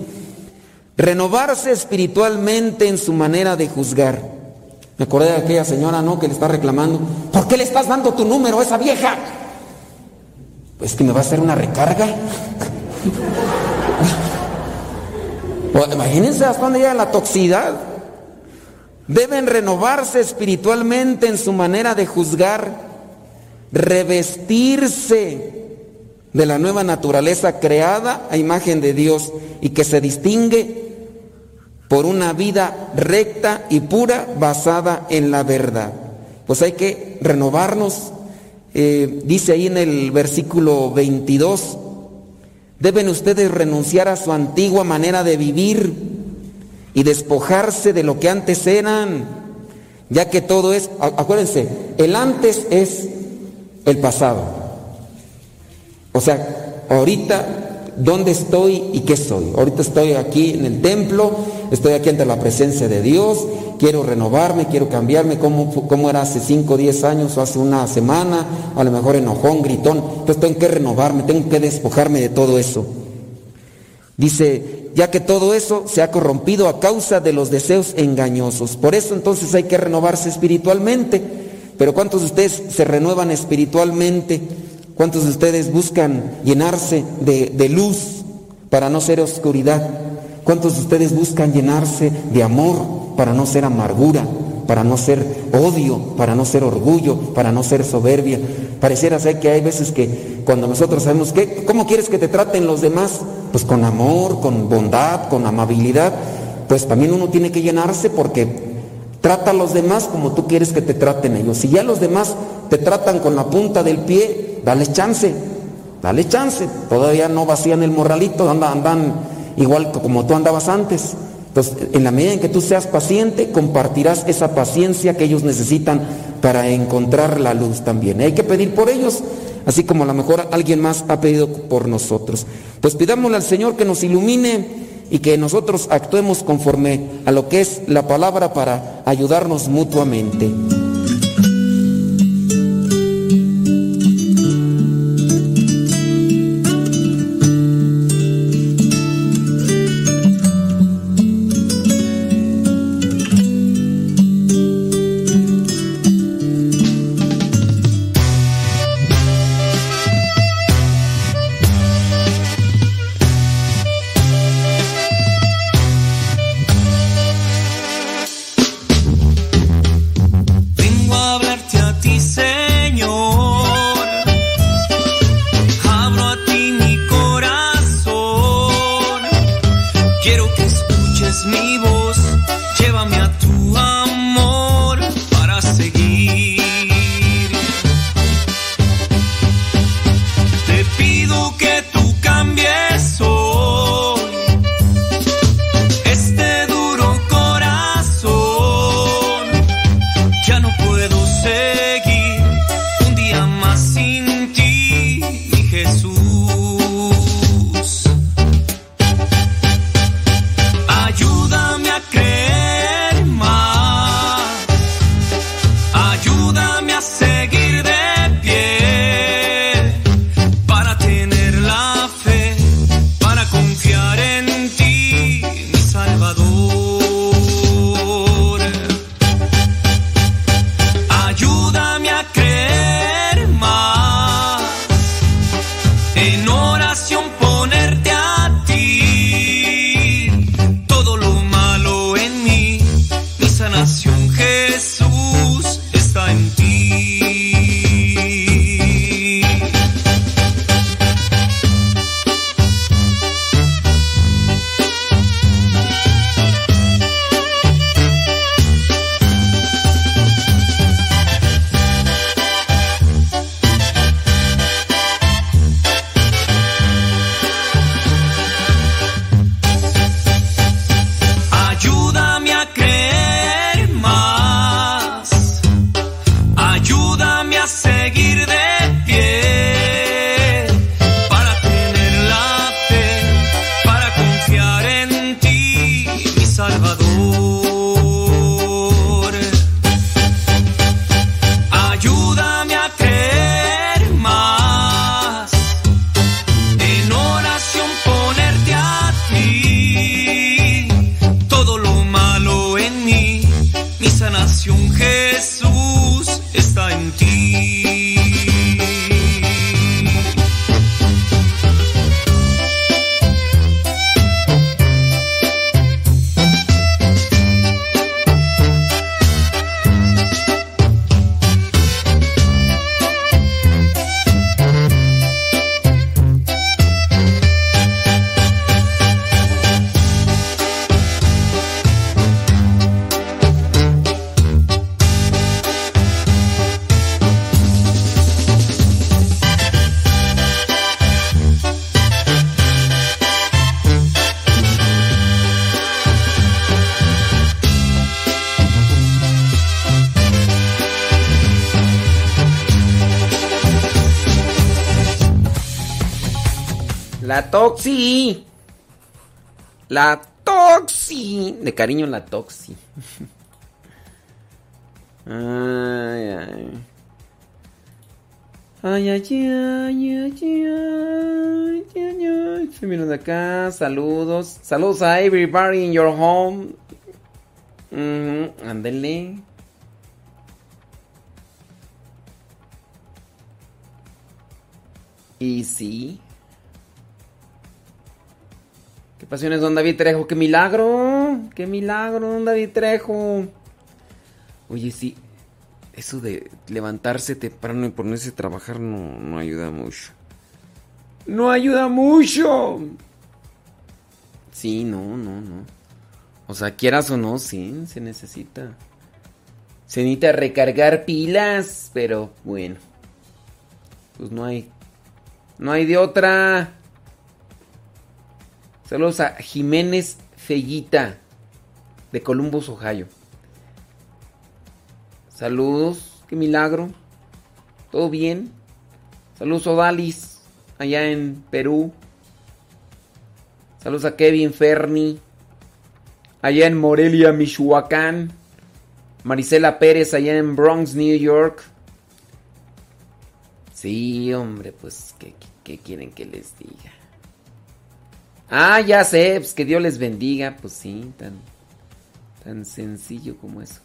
Renovarse espiritualmente en su manera de juzgar. Me acordé de aquella señora, ¿no? Que le está reclamando. ¿Por qué le estás dando tu número a esa vieja? Pues que me va a hacer una recarga. Imagínense hasta dónde llega la toxicidad. Deben renovarse espiritualmente en su manera de juzgar, revestirse de la nueva naturaleza creada a imagen de Dios y que se distingue por una vida recta y pura basada en la verdad. Pues hay que renovarnos. Eh, dice ahí en el versículo 22, deben ustedes renunciar a su antigua manera de vivir y despojarse de lo que antes eran, ya que todo es, acuérdense, el antes es el pasado. O sea, ahorita dónde estoy y qué soy. Ahorita estoy aquí en el templo, estoy aquí ante la presencia de Dios, quiero renovarme, quiero cambiarme, como, era hace 5 o 10 años o hace una semana, a lo mejor enojón, gritón. Entonces tengo que renovarme, tengo que despojarme de todo eso. Dice, ya que todo eso se ha corrompido a causa de los deseos engañosos. Por eso entonces hay que renovarse espiritualmente. Pero ¿cuántos de ustedes se renuevan espiritualmente? ¿Cuántos de ustedes buscan llenarse de, luz para no ser oscuridad? ¿Cuántos de ustedes buscan llenarse de amor para no ser amargura, para no ser odio, para no ser orgullo, para no ser soberbia? Pareciera ser que hay veces que cuando nosotros sabemos que, ¿cómo quieres que te traten los demás? Pues con amor, con bondad, con amabilidad. Pues también uno tiene que llenarse porque trata a los demás como tú quieres que te traten ellos. Si ya los demás te tratan con la punta del pie, dale chance, dale chance. Todavía no vacían el morralito, andan, andan igual como tú andabas antes. Entonces, en la medida en que tú seas paciente, compartirás esa paciencia que ellos necesitan para encontrar la luz también. Hay que pedir por ellos, así como a lo mejor alguien más ha pedido por nosotros. Pues pidámosle al Señor que nos ilumine y que nosotros actuemos conforme a lo que es la palabra para ayudarnos mutuamente. Cariño, la Toxi. Ay, ay. Ay, ay, ay, ay, ay, ay. Estoy acá. Saludos. Saludos a everybody in your home. Ándele. Y sí. ¿Qué pasiones, don David Trejo? ¡Qué milagro! ¡Qué milagro, don David Trejo! Oye, sí. Eso de levantarse temprano y ponerse a trabajar no, no ayuda mucho. ¡No ayuda mucho! Sí, no, no, no. O sea, quieras o no, sí, se necesita. Se necesita recargar pilas, pero bueno. Pues no hay. No hay de otra. Saludos a Jiménez Fellita de Columbus, Ohio. Saludos, qué milagro. ¿Todo bien? Saludos a Odalis, allá en Perú. Saludos a Kevin Ferni, allá en Morelia, Michoacán. Marisela Pérez, allá en Bronx, New York. Sí, hombre, pues, ¿qué, qué quieren que les diga? Ah, ya sé, pues que Dios les bendiga. Pues sí, tan, tan sencillo como eso.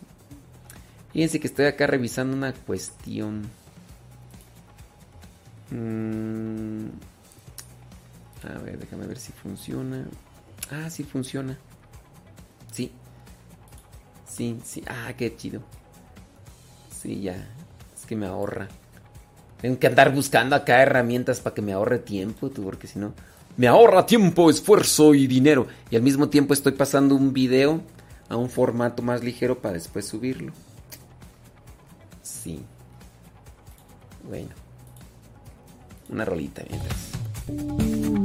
Fíjense que estoy acá revisando una cuestión. Mm, a ver, déjame ver si funciona. Ah, sí funciona. Sí. Sí, sí. Ah, qué chido. Sí, ya. Es que me ahorra. Tengo que andar buscando acá herramientas para que me ahorre tiempo, tú, porque si no me ahorra tiempo, esfuerzo y dinero. Y al mismo tiempo estoy pasando un video a un formato más ligero para después subirlo. Sí. Bueno. Una rolita mientras.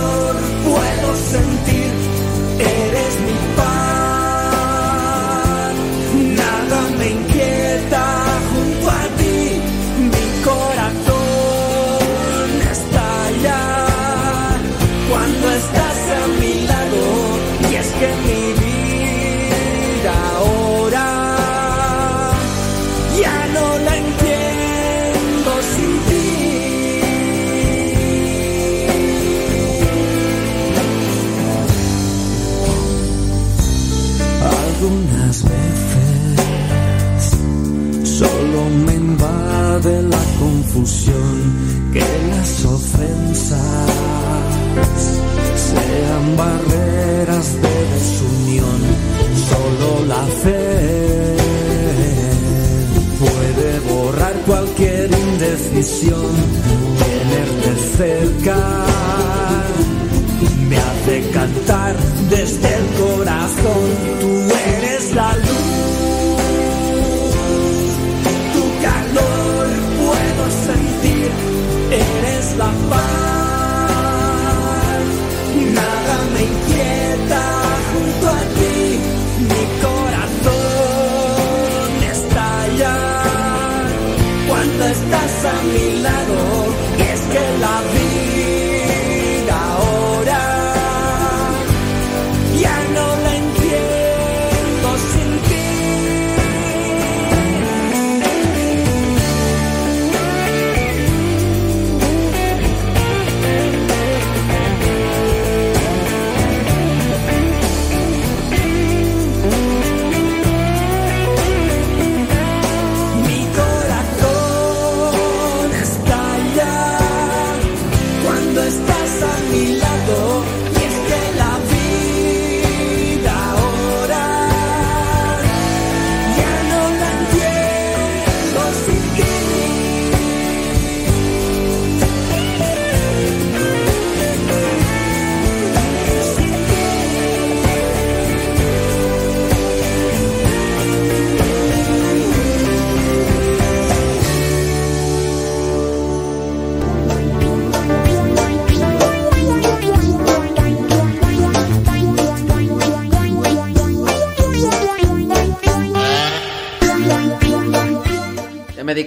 que las ofensas sean barreras de desunión. Solo la fe puede borrar cualquier indecisión. Tenerte cerca me hace cantar desde el corazón. Tú eres la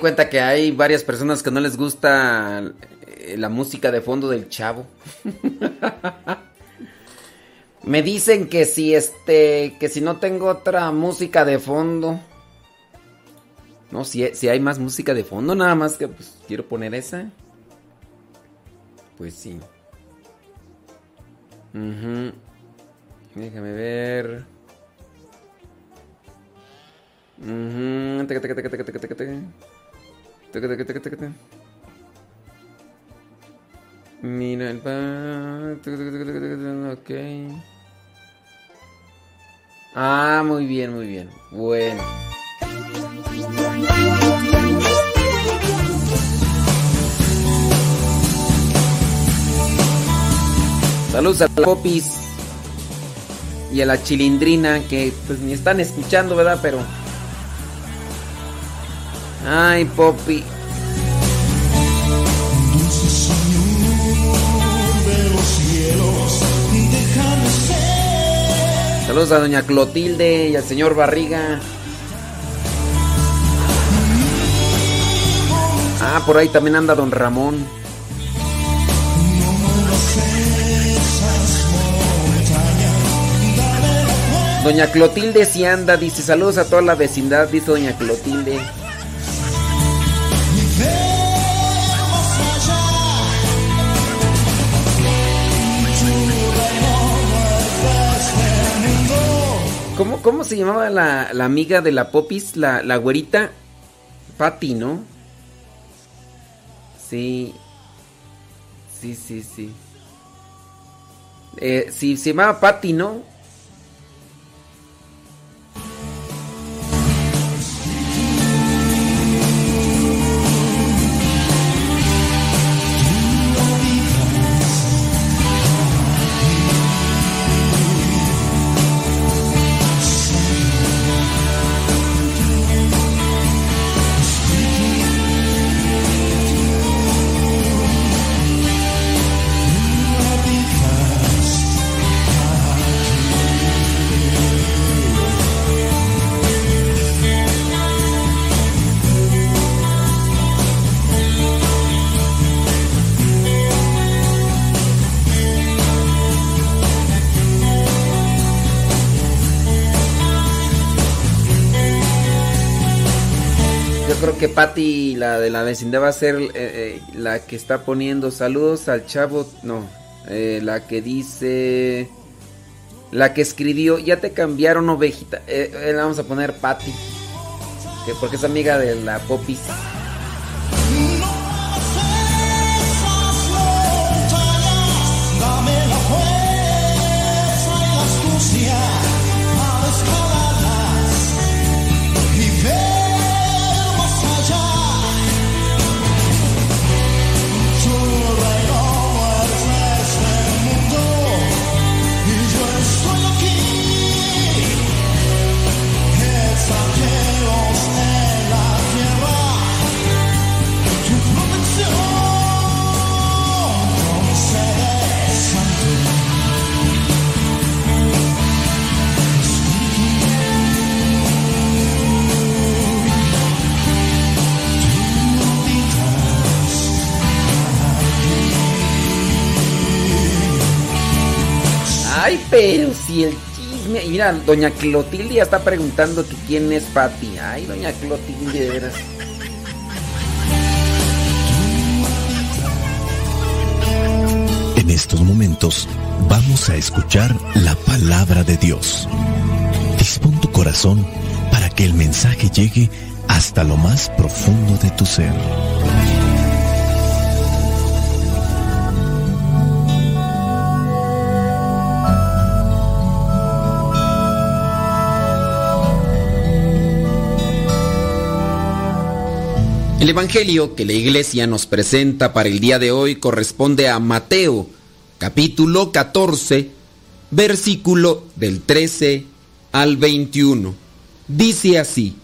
cuenta que hay varias personas que no les gusta eh, la música de fondo del chavo. me dicen que si este, que si no tengo otra música de fondo. No, si, si hay más música de fondo, nada más que pues quiero poner esa. Pues sí. Déjame ver. Mira el pa- teca, teca, teca, teca, teca, teca, Ok. Ah, muy bien, muy bien. Bueno. Saludos a la Popis y a la Chilindrina que pues ni están escuchando, ¿verdad? Pero Ay, Poppy. Saludos a doña Clotilde y al señor Barriga. Ah, por ahí también anda don Ramón. Doña Clotilde si anda, dice saludos a toda la vecindad, dice doña Clotilde. ¿Cómo, cómo se llamaba la, la amiga de la Popis? La, la güerita. Patty, ¿no? Sí. Sí, sí, sí. Eh, sí, se llamaba Patty, ¿no? La vecindad, va a ser eh, eh, la que está poniendo saludos al chavo. No, eh, la que dice. La que escribió, ya te cambiaron ovejita. Vamos a poner Patty. Que porque es amiga de la Popis. Pero si el chisme. Mira, doña Clotilde ya está preguntando quién es Pati. Ay, doña Clotilde, de. En estos momentos vamos a escuchar la palabra de Dios. Dispón tu corazón para que el mensaje llegue hasta lo más profundo de tu ser. El Evangelio que la iglesia nos presenta para el día de hoy corresponde a Mateo, capítulo 14, versículo del 13 al 21. Dice así,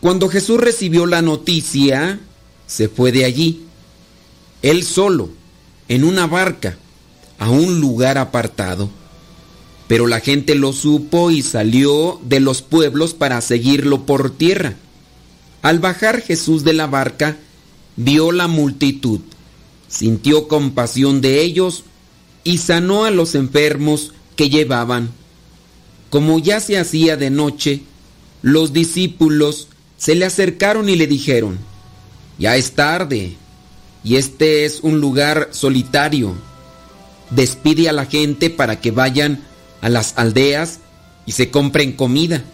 cuando Jesús recibió la noticia, se fue de allí, él solo, en una barca, a un lugar apartado. Pero la gente lo supo y salió de los pueblos para seguirlo por tierra. Al bajar Jesús de la barca, vio la multitud, sintió compasión de ellos y sanó a los enfermos que llevaban. Como ya se hacía de noche, los discípulos se le acercaron y le dijeron, ya es tarde y este es un lugar solitario. Despide a la gente para que vayan a las aldeas y se compren comida.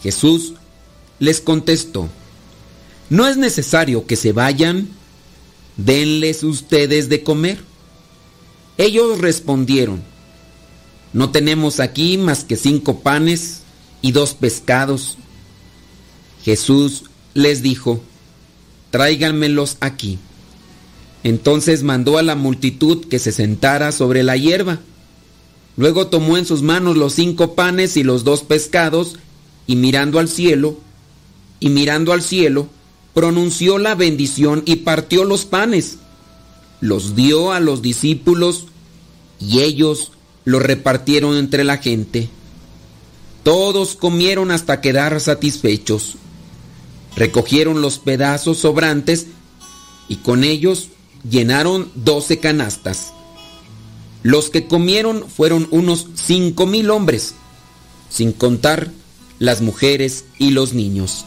Jesús les contestó, no es necesario que se vayan, denles ustedes de comer. Ellos respondieron, no tenemos aquí más que cinco panes y dos pescados. Jesús les dijo, tráiganmelos aquí. Entonces mandó a la multitud que se sentara sobre la hierba. Luego tomó en sus manos los cinco panes y los dos pescados y mirando al cielo, y mirando al cielo, pronunció la bendición y partió los panes. Los dio a los discípulos y ellos los repartieron entre la gente. Todos comieron hasta quedar satisfechos. Recogieron los pedazos sobrantes y con ellos llenaron doce canastas. Los que comieron fueron unos cinco mil hombres, sin contar las mujeres y los niños.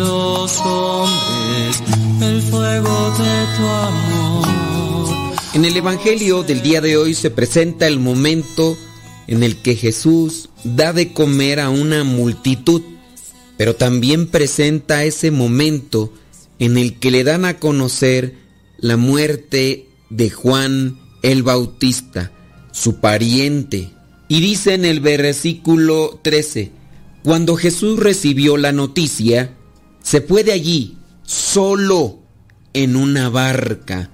los hombres el fuego de tu amor. En el Evangelio del día de hoy se presenta el momento en el que Jesús da de comer a una multitud, pero también presenta ese momento en el que le dan a conocer la muerte de Juan el Bautista, su pariente. Y dice en el versículo 13, cuando Jesús recibió la noticia, se fue de allí solo en una barca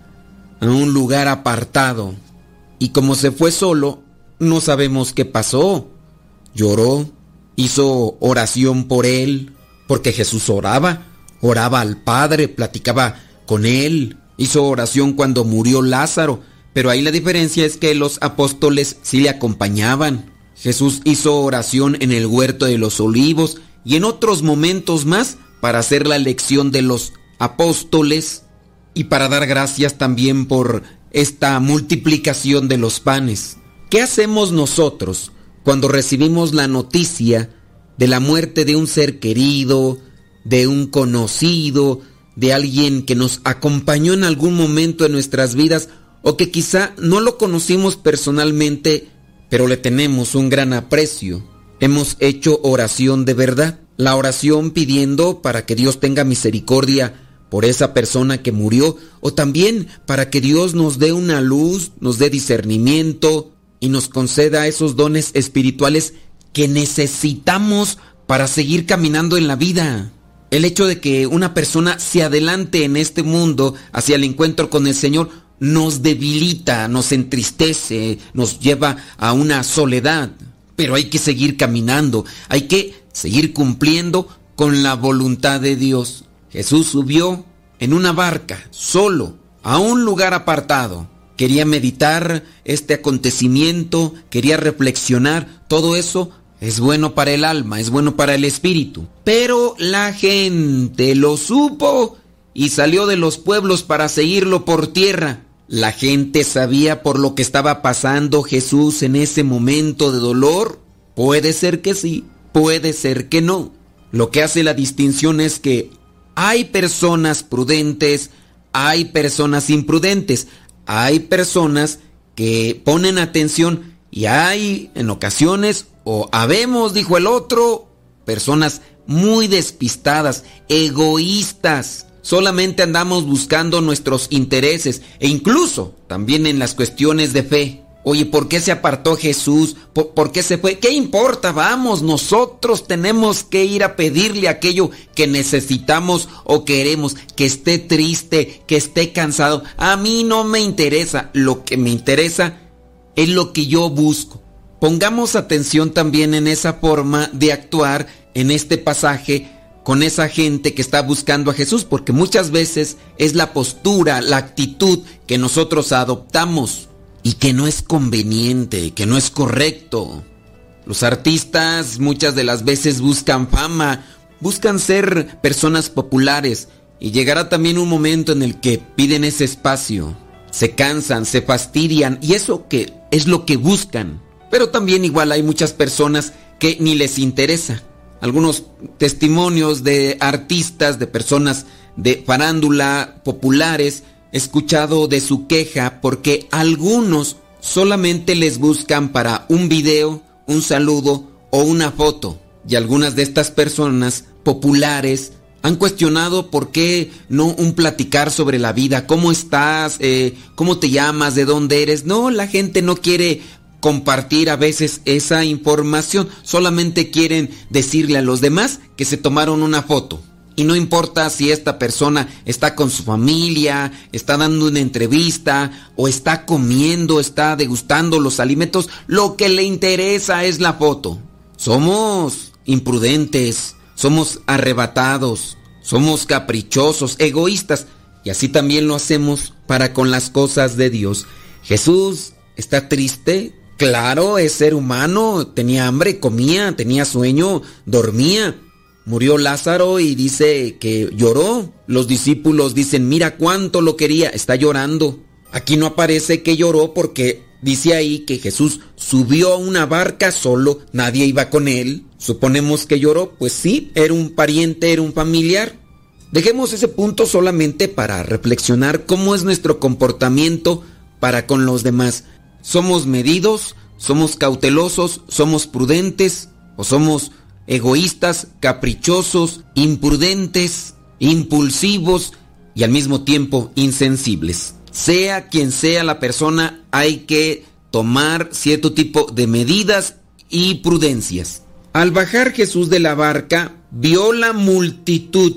a un lugar apartado. Y como se fue solo, no sabemos qué pasó. Lloró, hizo oración por él, porque Jesús oraba, oraba al Padre, platicaba con él, hizo oración cuando murió Lázaro, pero ahí la diferencia es que los apóstoles sí le acompañaban. Jesús hizo oración en el huerto de los olivos y en otros momentos más para hacer la elección de los apóstoles y para dar gracias también por esta multiplicación de los panes. ¿Qué hacemos nosotros cuando recibimos la noticia de la muerte de un ser querido, de un conocido, de alguien que nos acompañó en algún momento de nuestras vidas o que quizá no lo conocimos personalmente, pero le tenemos un gran aprecio? hemos hecho oración de verdad. La oración pidiendo para que Dios tenga misericordia por esa persona que murió o también para que Dios nos dé una luz, nos dé discernimiento y nos conceda esos dones espirituales que necesitamos para seguir caminando en la vida. El hecho de que una persona se adelante en este mundo hacia el encuentro con el Señor nos debilita, nos entristece, nos lleva a una soledad. Pero hay que seguir caminando, hay que seguir cumpliendo con la voluntad de Dios. Jesús subió en una barca, solo, a un lugar apartado. Quería meditar este acontecimiento, quería reflexionar, todo eso es bueno para el alma, es bueno para el espíritu. Pero la gente lo supo y salió de los pueblos para seguirlo por tierra. La gente sabía por lo que estaba pasando Jesús en ese momento de dolor. Puede ser que sí, puede ser que no. Lo que hace la distinción es que hay personas prudentes, hay personas imprudentes, hay personas que ponen atención y hay en ocasiones, o habemos, dijo el otro, personas muy despistadas, egoístas. Solamente andamos buscando nuestros intereses e incluso también en las cuestiones de fe. Oye, ¿por qué se apartó Jesús? ¿Por, qué se fue? ¿Qué importa? Vamos, nosotros tenemos que ir a pedirle aquello que necesitamos o queremos, que esté triste, que esté cansado. A mí no me interesa, lo que me interesa es lo que yo busco. Pongamos atención también en esa forma de actuar en este pasaje con esa gente que está buscando a Jesús, porque muchas veces es la postura, la actitud que nosotros adoptamos y que no es conveniente, que no es correcto. Los artistas muchas de las veces buscan fama, buscan ser personas populares y llegará también un momento en el que piden ese espacio, se cansan, se fastidian y eso que es lo que buscan. Pero también igual hay muchas personas que ni les interesa. Algunos testimonios de artistas, de personas de farándula populares, escuchado de su queja porque algunos solamente les buscan para un video, un saludo o una foto. Y algunas de estas personas populares han cuestionado por qué no un platicar sobre la vida, cómo estás, eh, cómo te llamas, de dónde eres. No, la gente no quiere compartir a veces esa información, solamente quieren decirle a los demás que se tomaron una foto. Y no importa si esta persona está con su familia, está dando una entrevista o está comiendo, está degustando los alimentos, lo que le interesa es la foto. Somos imprudentes, somos arrebatados, somos caprichosos, egoístas y así también lo hacemos para con las cosas de Dios. Jesús está triste, claro, es ser humano, tenía hambre, comía, tenía sueño, dormía Murió Lázaro y dice que lloró. Los discípulos dicen, mira cuánto lo quería, está llorando. Aquí no aparece que lloró porque dice ahí que Jesús subió a una barca solo, nadie iba con él. Suponemos que lloró, pues sí, era un pariente, era un familiar. Dejemos ese punto solamente para reflexionar cómo es nuestro comportamiento para con los demás. ¿Somos medidos? ¿Somos cautelosos? ¿Somos prudentes? ¿O somos egoístas, caprichosos, imprudentes, impulsivos y al mismo tiempo insensibles. Sea quien sea la persona, hay que tomar cierto tipo de medidas y prudencias. Al bajar Jesús de la barca, vio la multitud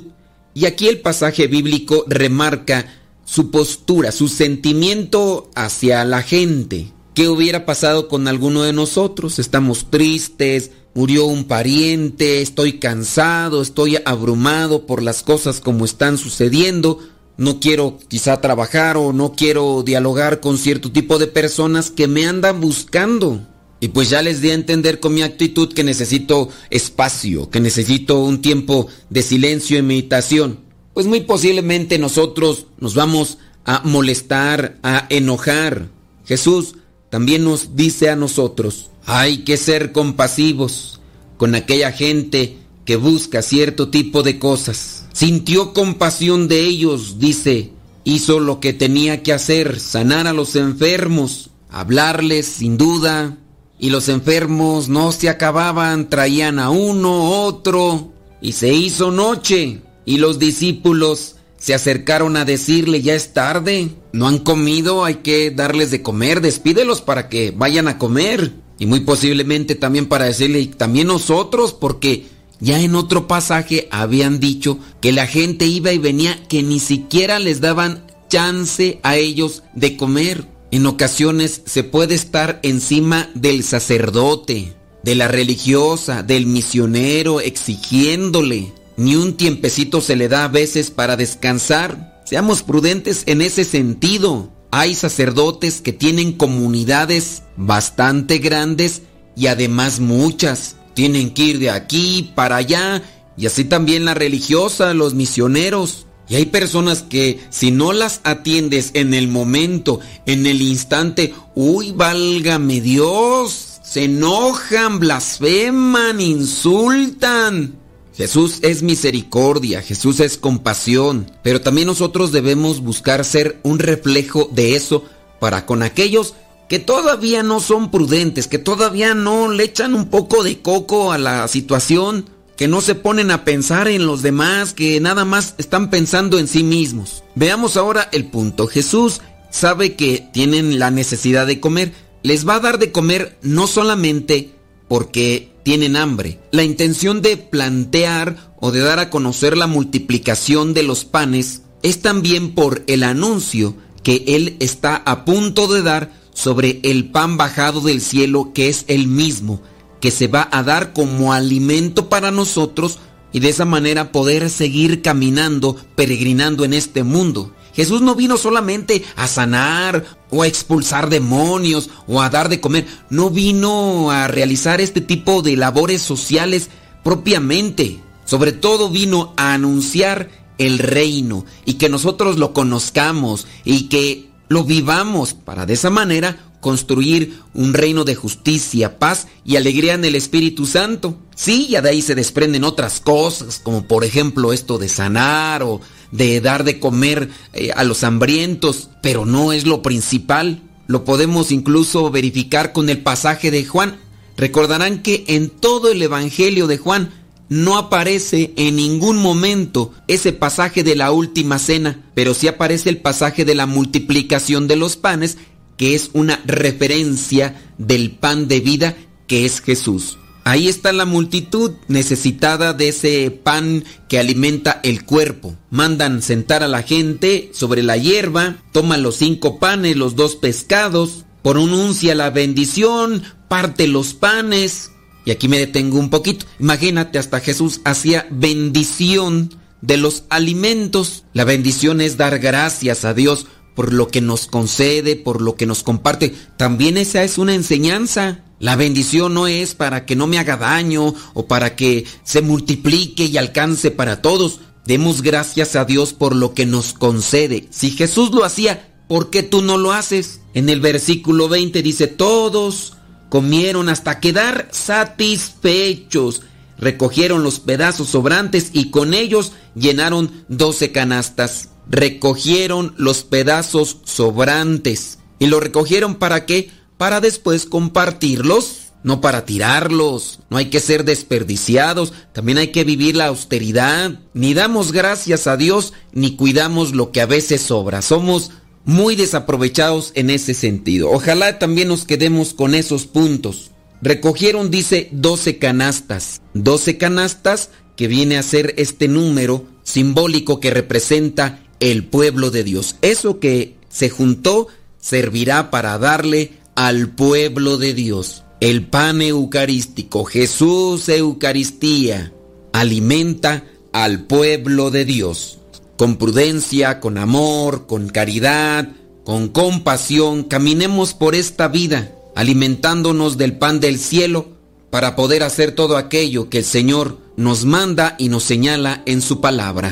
y aquí el pasaje bíblico remarca su postura, su sentimiento hacia la gente. ¿Qué hubiera pasado con alguno de nosotros? Estamos tristes, murió un pariente, estoy cansado, estoy abrumado por las cosas como están sucediendo, no quiero quizá trabajar o no quiero dialogar con cierto tipo de personas que me andan buscando. Y pues ya les di a entender con mi actitud que necesito espacio, que necesito un tiempo de silencio y meditación. Pues muy posiblemente nosotros nos vamos a molestar, a enojar. Jesús también nos dice a nosotros, hay que ser compasivos con aquella gente que busca cierto tipo de cosas. Sintió compasión de ellos, dice, hizo lo que tenía que hacer, sanar a los enfermos, hablarles sin duda, y los enfermos no se acababan, traían a uno, otro, y se hizo noche, y los discípulos se acercaron a decirle, ya es tarde, no han comido, hay que darles de comer, despídelos para que vayan a comer. Y muy posiblemente también para decirle, también nosotros, porque ya en otro pasaje habían dicho que la gente iba y venía que ni siquiera les daban chance a ellos de comer. En ocasiones se puede estar encima del sacerdote, de la religiosa, del misionero, exigiéndole. Ni un tiempecito se le da a veces para descansar. Seamos prudentes en ese sentido. Hay sacerdotes que tienen comunidades bastante grandes y además muchas. Tienen que ir de aquí para allá y así también la religiosa, los misioneros. Y hay personas que si no las atiendes en el momento, en el instante, uy, válgame Dios, se enojan, blasfeman, insultan. Jesús es misericordia, Jesús es compasión, pero también nosotros debemos buscar ser un reflejo de eso para con aquellos que todavía no son prudentes, que todavía no le echan un poco de coco a la situación, que no se ponen a pensar en los demás, que nada más están pensando en sí mismos. Veamos ahora el punto. Jesús sabe que tienen la necesidad de comer. Les va a dar de comer no solamente porque tienen hambre. La intención de plantear o de dar a conocer la multiplicación de los panes es también por el anuncio que Él está a punto de dar sobre el pan bajado del cielo que es el mismo que se va a dar como alimento para nosotros y de esa manera poder seguir caminando, peregrinando en este mundo. Jesús no vino solamente a sanar o a expulsar demonios o a dar de comer, no vino a realizar este tipo de labores sociales propiamente. Sobre todo vino a anunciar el reino y que nosotros lo conozcamos y que lo vivamos para de esa manera construir un reino de justicia, paz y alegría en el Espíritu Santo. Sí, ya de ahí se desprenden otras cosas, como por ejemplo esto de sanar o de dar de comer eh, a los hambrientos, pero no es lo principal. Lo podemos incluso verificar con el pasaje de Juan. Recordarán que en todo el Evangelio de Juan no aparece en ningún momento ese pasaje de la última cena, pero sí aparece el pasaje de la multiplicación de los panes que es una referencia del pan de vida que es Jesús. Ahí está la multitud necesitada de ese pan que alimenta el cuerpo. Mandan sentar a la gente sobre la hierba, toman los cinco panes, los dos pescados, pronuncia la bendición, parte los panes. Y aquí me detengo un poquito. Imagínate, hasta Jesús hacía bendición de los alimentos. La bendición es dar gracias a Dios por lo que nos concede, por lo que nos comparte. También esa es una enseñanza. La bendición no es para que no me haga daño o para que se multiplique y alcance para todos. Demos gracias a Dios por lo que nos concede. Si Jesús lo hacía, ¿por qué tú no lo haces? En el versículo 20 dice, todos comieron hasta quedar satisfechos. Recogieron los pedazos sobrantes y con ellos llenaron doce canastas recogieron los pedazos sobrantes. ¿Y lo recogieron para qué? Para después compartirlos, no para tirarlos. No hay que ser desperdiciados, también hay que vivir la austeridad. Ni damos gracias a Dios, ni cuidamos lo que a veces sobra. Somos muy desaprovechados en ese sentido. Ojalá también nos quedemos con esos puntos. Recogieron, dice, 12 canastas. 12 canastas que viene a ser este número simbólico que representa el pueblo de Dios. Eso que se juntó servirá para darle al pueblo de Dios. El pan eucarístico, Jesús Eucaristía, alimenta al pueblo de Dios. Con prudencia, con amor, con caridad, con compasión, caminemos por esta vida, alimentándonos del pan del cielo para poder hacer todo aquello que el Señor nos manda y nos señala en su palabra.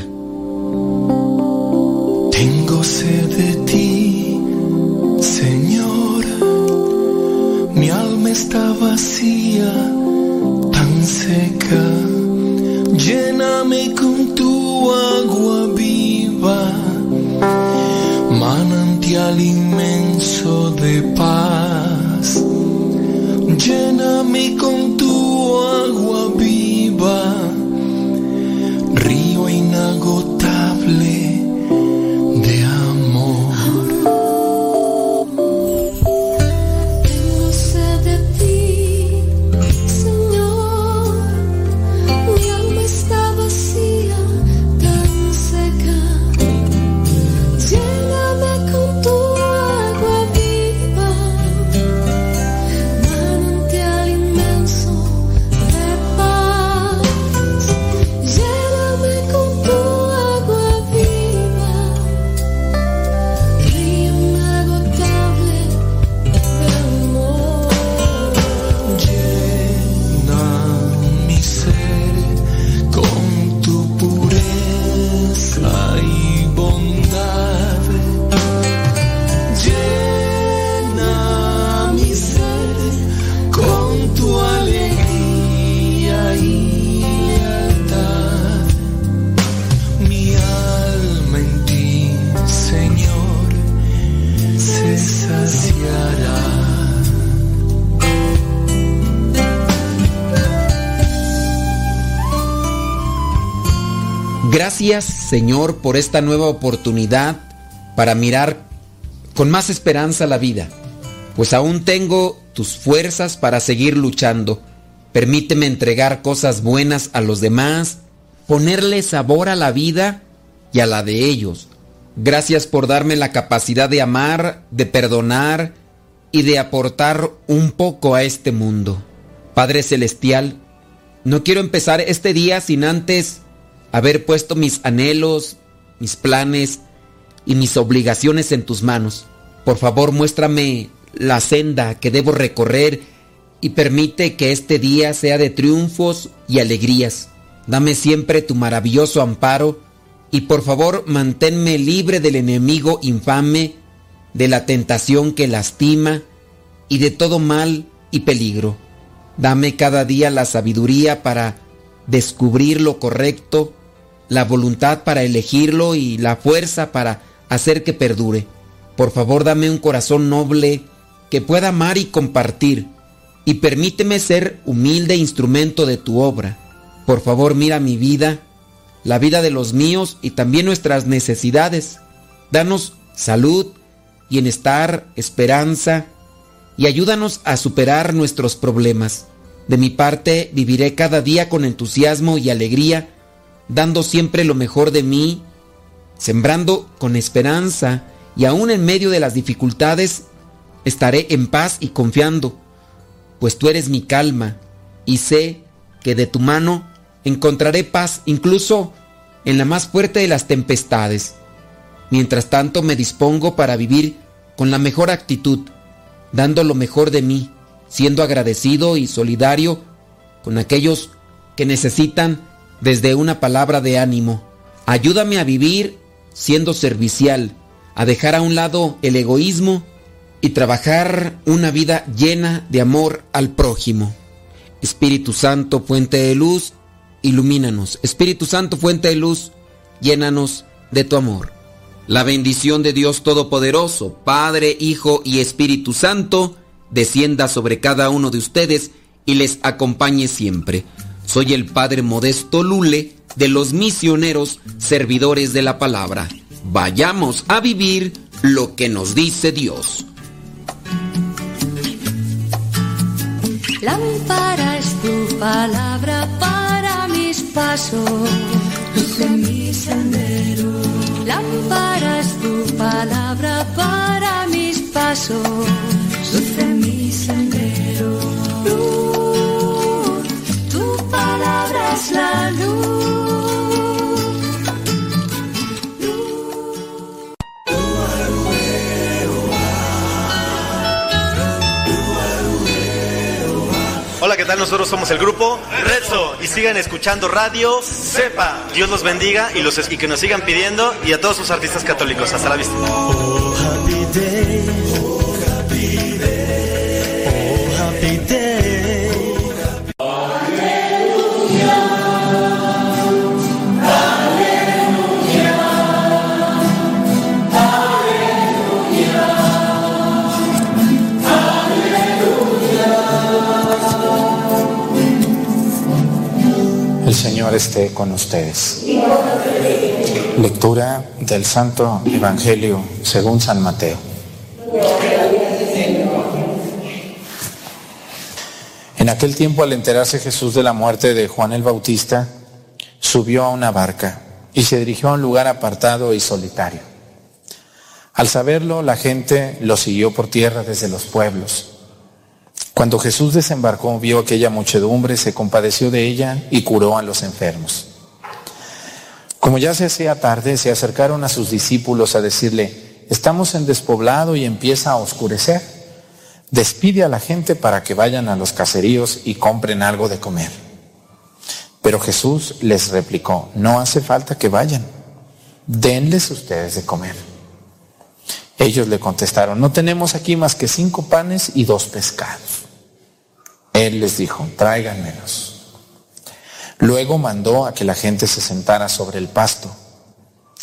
Tengo sed de ti, Señor. Mi alma está vacía, tan seca. Lléname con tu agua viva, manantial inmenso de paz. Lléname con tu agua viva, río inagotable Gracias Señor por esta nueva oportunidad para mirar con más esperanza la vida, pues aún tengo tus fuerzas para seguir luchando. Permíteme entregar cosas buenas a los demás, ponerle sabor a la vida y a la de ellos. Gracias por darme la capacidad de amar, de perdonar y de aportar un poco a este mundo. Padre Celestial, no quiero empezar este día sin antes haber puesto mis anhelos, mis planes y mis obligaciones en tus manos. Por favor, muéstrame la senda que debo recorrer y permite que este día sea de triunfos y alegrías. Dame siempre tu maravilloso amparo y por favor manténme libre del enemigo infame, de la tentación que lastima y de todo mal y peligro. Dame cada día la sabiduría para descubrir lo correcto, la voluntad para elegirlo y la fuerza para hacer que perdure. Por favor, dame un corazón noble que pueda amar y compartir, y permíteme ser humilde instrumento de tu obra. Por favor, mira mi vida, la vida de los míos y también nuestras necesidades. Danos salud, bienestar, esperanza, y ayúdanos a superar nuestros problemas. De mi parte, viviré cada día con entusiasmo y alegría, dando siempre lo mejor de mí, sembrando con esperanza y aún en medio de las dificultades, estaré en paz y confiando, pues tú eres mi calma y sé que de tu mano encontraré paz incluso en la más fuerte de las tempestades. Mientras tanto me dispongo para vivir con la mejor actitud, dando lo mejor de mí, siendo agradecido y solidario con aquellos que necesitan desde una palabra de ánimo. Ayúdame a vivir siendo servicial, a dejar a un lado el egoísmo y trabajar una vida llena de amor al prójimo. Espíritu Santo, fuente de luz, ilumínanos. Espíritu Santo, fuente de luz, llénanos de tu amor. La bendición de Dios Todopoderoso, Padre, Hijo y Espíritu Santo, descienda sobre cada uno de ustedes y les acompañe siempre. Soy el Padre Modesto Lule de los misioneros servidores de la palabra. Vayamos a vivir lo que nos dice Dios. Lámpara es tu palabra para mis pasos, luz mi sendero. Lámpara es tu palabra para mis pasos, es la luz. Hola, ¿qué tal? Nosotros somos el grupo Redso y sigan escuchando Radio Sepa. Dios los bendiga y, los, y que nos sigan pidiendo y a todos sus artistas católicos. Hasta la vista. Oh, happy day. Oh, happy day. Oh, happy day. Señor esté con ustedes. Lectura del Santo Evangelio según San Mateo. En aquel tiempo, al enterarse Jesús de la muerte de Juan el Bautista, subió a una barca y se dirigió a un lugar apartado y solitario. Al saberlo, la gente lo siguió por tierra desde los pueblos. Cuando Jesús desembarcó, vio aquella muchedumbre, se compadeció de ella y curó a los enfermos. Como ya se hacía tarde, se acercaron a sus discípulos a decirle, estamos en despoblado y empieza a oscurecer. Despide a la gente para que vayan a los caseríos y compren algo de comer. Pero Jesús les replicó, no hace falta que vayan, denles ustedes de comer. Ellos le contestaron, no tenemos aquí más que cinco panes y dos pescados. Él les dijo, tráiganmelos. Luego mandó a que la gente se sentara sobre el pasto.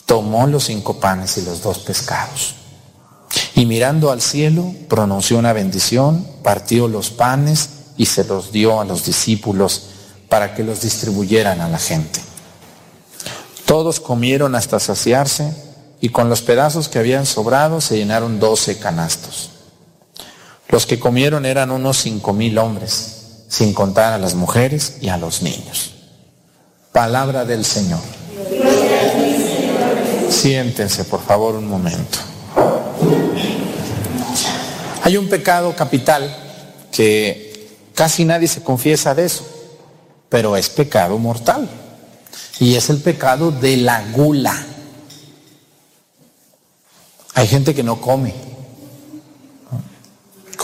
Tomó los cinco panes y los dos pescados. Y mirando al cielo, pronunció una bendición, partió los panes y se los dio a los discípulos para que los distribuyeran a la gente. Todos comieron hasta saciarse y con los pedazos que habían sobrado se llenaron doce canastos. Los que comieron eran unos cinco mil hombres, sin contar a las mujeres y a los niños. Palabra del Señor. Siéntense, por favor, un momento. Hay un pecado capital que casi nadie se confiesa de eso, pero es pecado mortal. Y es el pecado de la gula. Hay gente que no come.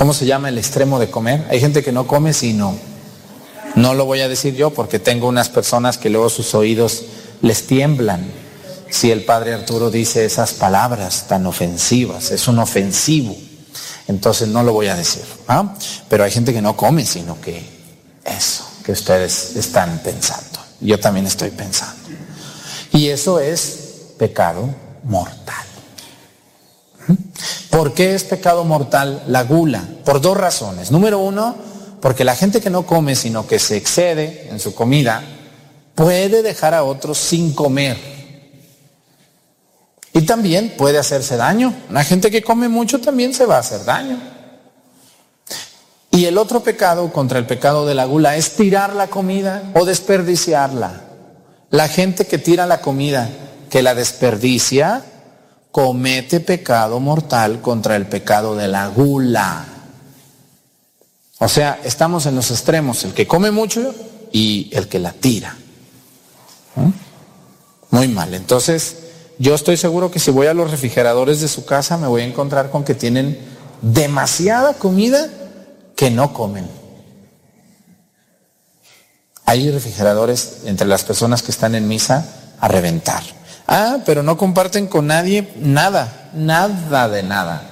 ¿Cómo se llama el extremo de comer? Hay gente que no come sino, no lo voy a decir yo porque tengo unas personas que luego sus oídos les tiemblan si el padre Arturo dice esas palabras tan ofensivas, es un ofensivo. Entonces no lo voy a decir. ¿ah? Pero hay gente que no come, sino que eso que ustedes están pensando. Yo también estoy pensando. Y eso es pecado mortal. ¿Por qué es pecado mortal la gula? Por dos razones. Número uno, porque la gente que no come, sino que se excede en su comida, puede dejar a otros sin comer. Y también puede hacerse daño. La gente que come mucho también se va a hacer daño. Y el otro pecado contra el pecado de la gula es tirar la comida o desperdiciarla. La gente que tira la comida, que la desperdicia, comete pecado mortal contra el pecado de la gula. O sea, estamos en los extremos, el que come mucho y el que la tira. ¿Mm? Muy mal. Entonces, yo estoy seguro que si voy a los refrigeradores de su casa me voy a encontrar con que tienen demasiada comida que no comen. Hay refrigeradores entre las personas que están en misa a reventar. Ah, pero no comparten con nadie nada, nada de nada.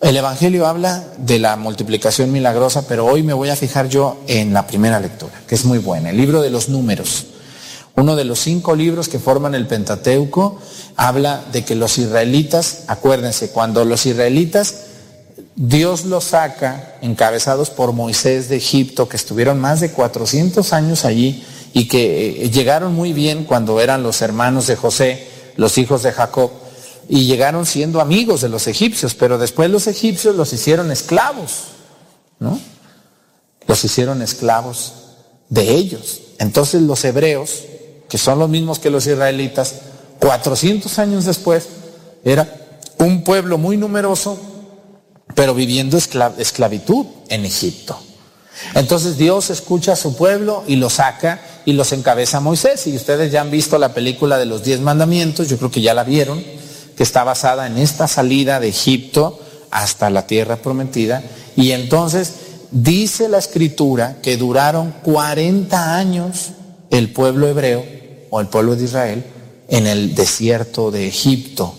El Evangelio habla de la multiplicación milagrosa, pero hoy me voy a fijar yo en la primera lectura, que es muy buena, el libro de los números. Uno de los cinco libros que forman el Pentateuco habla de que los israelitas, acuérdense, cuando los israelitas, Dios los saca, encabezados por Moisés de Egipto, que estuvieron más de 400 años allí y que eh, llegaron muy bien cuando eran los hermanos de José, los hijos de Jacob, y llegaron siendo amigos de los egipcios, pero después los egipcios los hicieron esclavos, ¿no? Los hicieron esclavos de ellos. Entonces los hebreos, que son los mismos que los israelitas, 400 años después, era un pueblo muy numeroso, pero viviendo esclav esclavitud en Egipto. Entonces Dios escucha a su pueblo y lo saca y los encabeza a Moisés. Y ustedes ya han visto la película de los diez mandamientos, yo creo que ya la vieron, que está basada en esta salida de Egipto hasta la tierra prometida. Y entonces dice la escritura que duraron 40 años el pueblo hebreo o el pueblo de Israel en el desierto de Egipto,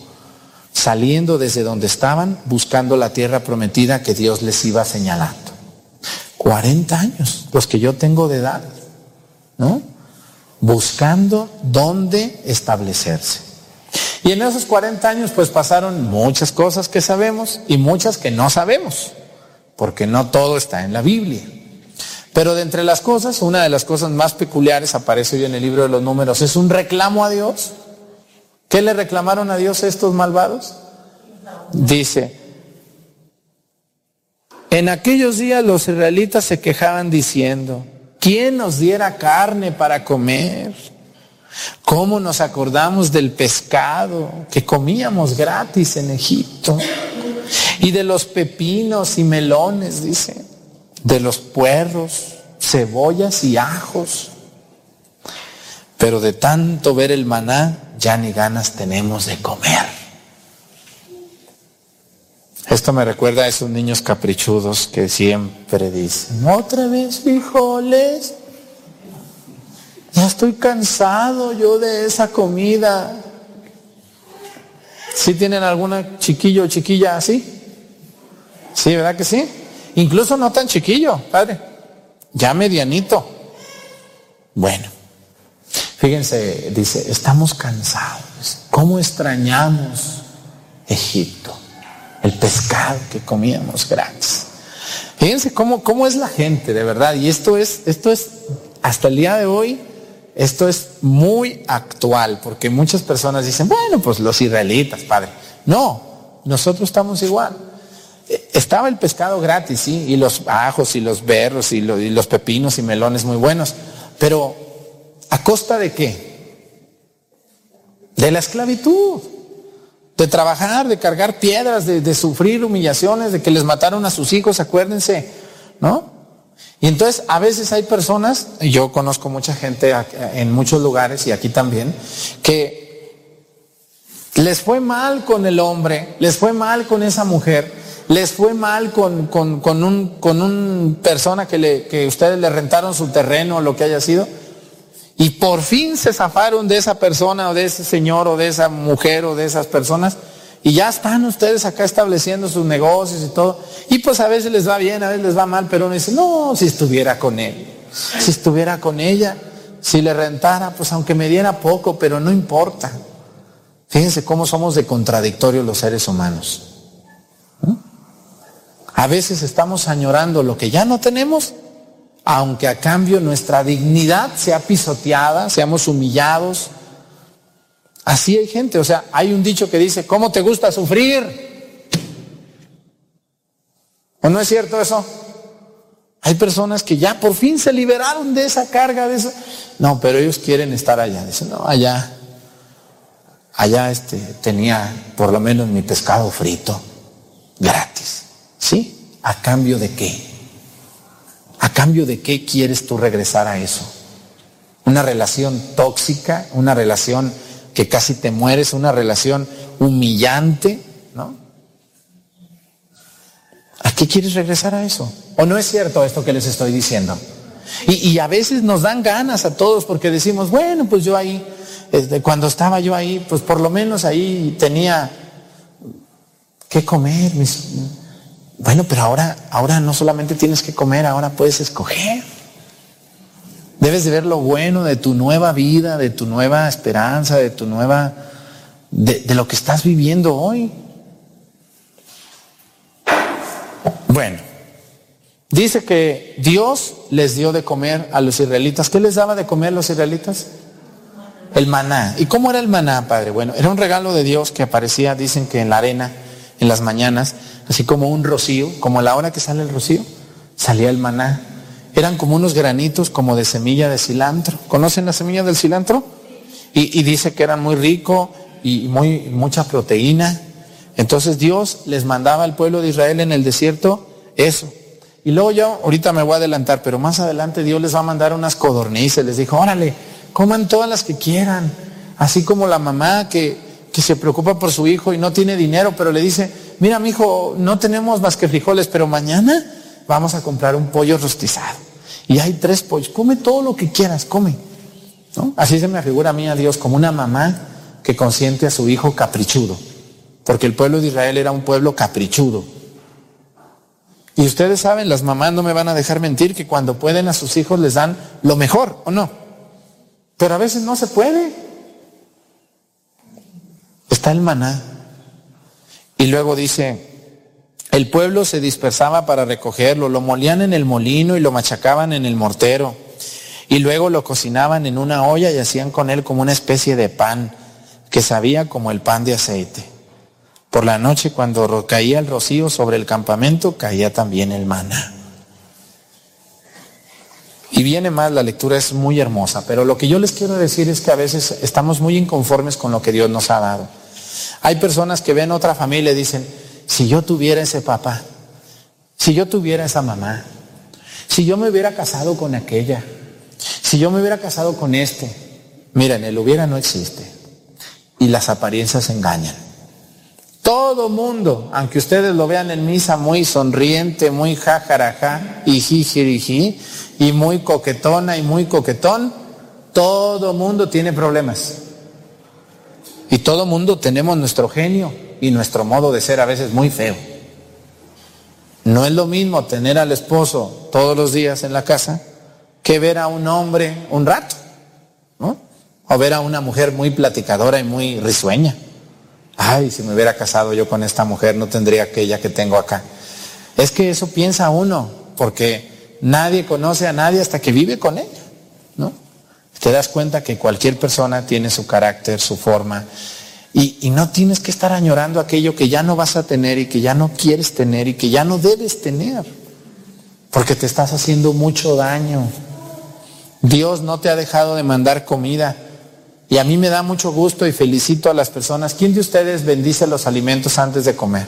saliendo desde donde estaban, buscando la tierra prometida que Dios les iba señalando. 40 años, los que yo tengo de edad, ¿no? Buscando dónde establecerse. Y en esos 40 años pues pasaron muchas cosas que sabemos y muchas que no sabemos, porque no todo está en la Biblia. Pero de entre las cosas, una de las cosas más peculiares aparece hoy en el libro de los números, es un reclamo a Dios. ¿Qué le reclamaron a Dios estos malvados? Dice, en aquellos días los israelitas se quejaban diciendo, ¿quién nos diera carne para comer? ¿Cómo nos acordamos del pescado que comíamos gratis en Egipto? Y de los pepinos y melones, dice, de los puerros, cebollas y ajos. Pero de tanto ver el maná, ya ni ganas tenemos de comer. Esto me recuerda a esos niños caprichudos que siempre dicen, otra vez frijoles, ya estoy cansado yo de esa comida. ¿Sí tienen alguna chiquillo o chiquilla así? Sí, ¿verdad que sí? Incluso no tan chiquillo, padre, ya medianito. Bueno, fíjense, dice, estamos cansados. ¿Cómo extrañamos Egipto? El pescado que comíamos gratis. Fíjense cómo, cómo es la gente, de verdad. Y esto es, esto es, hasta el día de hoy, esto es muy actual, porque muchas personas dicen, bueno, pues los israelitas, padre. No, nosotros estamos igual. Eh, Estaba el pescado gratis, sí, y los ajos y los berros y, y los pepinos y melones muy buenos, pero ¿a costa de qué? De la esclavitud, de trabajar, de cargar piedras, de, de sufrir humillaciones, de que les mataron a sus hijos, acuérdense, ¿no? Y entonces a veces hay personas, yo conozco mucha gente en muchos lugares y aquí también, que les fue mal con el hombre, les fue mal con esa mujer, les fue mal con, con, con con un persona que, le, que ustedes le rentaron su terreno o lo que haya sido, y por fin se zafaron de esa persona o de ese señor o de esa mujer o de esas personas, y ya están ustedes acá estableciendo sus negocios y todo, y pues a veces les va bien, a veces les va mal, pero uno dice, no, si estuviera con él, si estuviera con ella, si le rentara, pues aunque me diera poco, pero no importa. Fíjense cómo somos de contradictorios los seres humanos. ¿Mm? A veces estamos añorando lo que ya no tenemos, aunque a cambio nuestra dignidad sea pisoteada, seamos humillados. Así hay gente, o sea, hay un dicho que dice, ¿cómo te gusta sufrir? ¿O no es cierto eso? Hay personas que ya por fin se liberaron de esa carga, de esa... No, pero ellos quieren estar allá. Dicen, no, allá, allá este, tenía por lo menos mi pescado frito, gratis. ¿Sí? ¿A cambio de qué? ¿A cambio de qué quieres tú regresar a eso? Una relación tóxica, una relación que casi te mueres, una relación humillante, ¿no? ¿A qué quieres regresar a eso? ¿O no es cierto esto que les estoy diciendo? Y, a veces nos dan ganas a todos porque decimos, bueno, pues yo ahí, este, cuando estaba yo ahí, pues por lo menos ahí tenía que comer. mis- Bueno, pero ahora, ahora no solamente tienes que comer, ahora puedes escoger. Debes de ver lo bueno de tu nueva vida, de tu nueva esperanza, de tu nueva, de, de lo que estás viviendo hoy. Bueno, dice que Dios les dio de comer a los israelitas. ¿Qué les daba de comer a los israelitas? El maná. ¿Y cómo era el maná, padre? Bueno, era un regalo de Dios que aparecía, dicen que en la arena, en las mañanas, así como un rocío, como a la hora que sale el rocío, salía el maná. Eran como unos granitos como de semilla de cilantro. ¿Conocen la semilla del cilantro? Y, dice que eran muy rico y muy mucha proteína. Entonces Dios les mandaba al pueblo de Israel en el desierto eso. Y luego yo, ahorita me voy a adelantar, pero más adelante Dios les va a mandar unas codornices. Les dijo, órale, coman todas las que quieran. Así como la mamá que, que se preocupa por su hijo y no tiene dinero, pero le dice, mira mi hijo, no tenemos más que frijoles, pero mañana vamos a comprar un pollo rostizado. Y hay tres pollos, come todo lo que quieras, come. Así se me figura a mí a Dios como una mamá que consiente a su hijo caprichudo. Porque el pueblo de Israel era un pueblo caprichudo. Y ustedes saben, las mamás no me van a dejar mentir que cuando pueden a sus hijos les dan lo mejor, ¿o no? Pero a veces no se puede. Está el maná. Y luego dice, el pueblo se dispersaba para recogerlo, lo molían en el molino y lo machacaban en el mortero. Y luego lo cocinaban en una olla y hacían con él como una especie de pan que sabía como el pan de aceite. Por la noche cuando caía el rocío sobre el campamento, caía también el maná. Y viene más, la lectura es muy hermosa, pero lo que yo les quiero decir es que a veces estamos muy inconformes con lo que Dios nos ha dado. Hay personas que ven otra familia y dicen, si yo tuviera ese papá, si yo tuviera esa mamá, si yo me hubiera casado con aquella, si yo me hubiera casado con este, miren, el hubiera no existe. Y las apariencias engañan. Todo mundo, aunque ustedes lo vean en misa muy sonriente, muy jajarajá y jijiriji, y muy coquetona y muy coquetón, todo mundo tiene problemas. Y todo mundo tenemos nuestro genio y nuestro modo de ser a veces muy feo. No es lo mismo tener al esposo todos los días en la casa que ver a un hombre un rato, ¿no? O ver a una mujer muy platicadora y muy risueña. Ay, si me hubiera casado yo con esta mujer no tendría aquella que tengo acá. Es que eso piensa uno, porque nadie conoce a nadie hasta que vive con ella, ¿no? Te das cuenta que cualquier persona tiene su carácter, su forma, y, no tienes que estar añorando aquello que ya no vas a tener y que ya no quieres tener y que ya no debes tener, porque te estás haciendo mucho daño. Dios no te ha dejado de mandar comida. Y a mí me da mucho gusto y felicito a las personas. ¿Quién de ustedes bendice los alimentos antes de comer?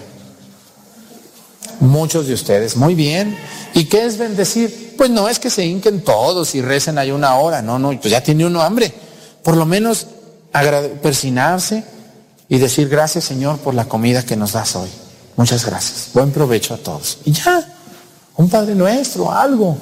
Muchos de ustedes. Muy bien. ¿Y qué es bendecir? Pues no es que se hinquen todos y recen ahí una hora. No, no, pues ya tiene uno hambre. Por lo menos persinarse y decir gracias Señor por la comida que nos das hoy. Muchas gracias. Buen provecho a todos. Y ya, un Padre nuestro, algo.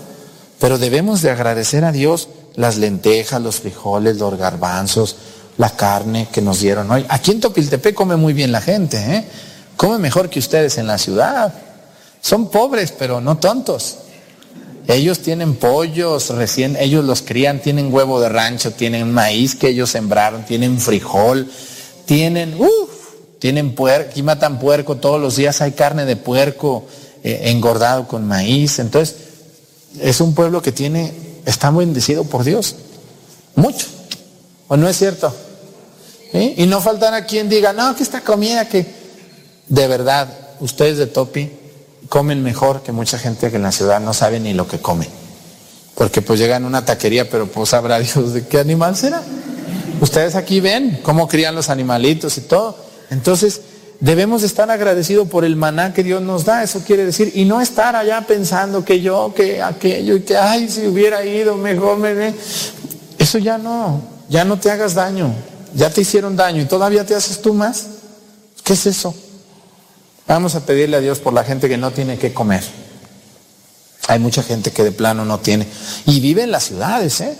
Pero debemos de agradecer a Dios las lentejas, los frijoles, los garbanzos, la carne que nos dieron hoy. Aquí en Topiltepec come muy bien la gente, ¿eh? Come mejor que ustedes en la ciudad. Son pobres, pero no tontos. Ellos tienen pollos recién, ellos los crían, tienen huevo de rancho, tienen maíz que ellos sembraron, tienen frijol, tienen, uff, tienen puerco, aquí matan puerco todos los días, hay carne de puerco eh, engordado con maíz. Entonces, es un pueblo que tiene, está bendecido por Dios. Mucho. ¿O no es cierto? Y no faltará quien diga, no, que esta comida que de verdad, ustedes de Topi comen mejor que mucha gente que en la ciudad no sabe ni lo que come. Porque pues llegan a una taquería, pero pues sabrá Dios de qué animal será. Ustedes aquí ven cómo crían los animalitos y todo. Entonces, debemos estar agradecidos por el maná que Dios nos da, eso quiere decir, y no estar allá pensando que yo, que aquello, y que, ay, si hubiera ido mejor, me... eso ya no, ya no te hagas daño, ya te hicieron daño y todavía te haces tú más. ¿Qué es eso? Vamos a pedirle a Dios por la gente que no tiene que comer. Hay mucha gente que de plano no tiene. Y vive en las ciudades, ¿eh?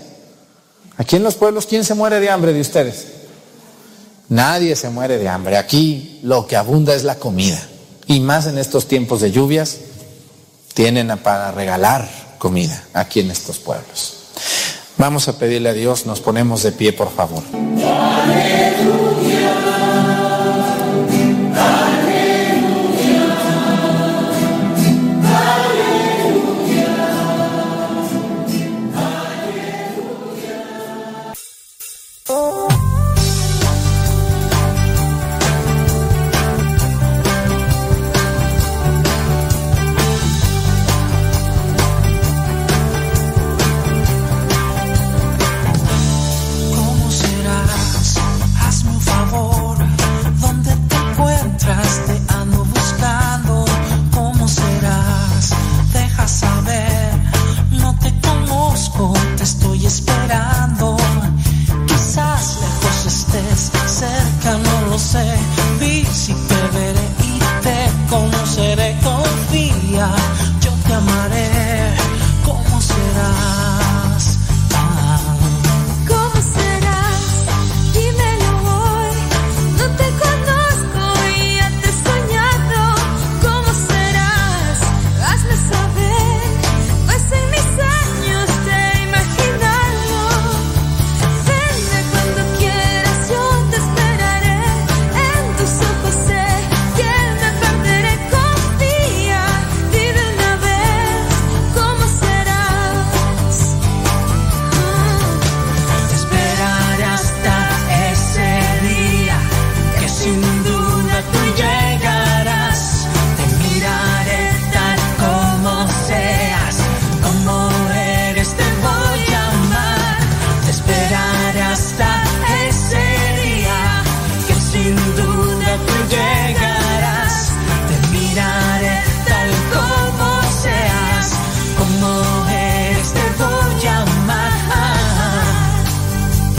Aquí en los pueblos, ¿quién se muere de hambre de ustedes? Nadie se muere de hambre. Aquí lo que abunda es la comida. Y más en estos tiempos de lluvias, tienen para regalar comida aquí en estos pueblos. Vamos a pedirle a Dios, nos ponemos de pie, por favor.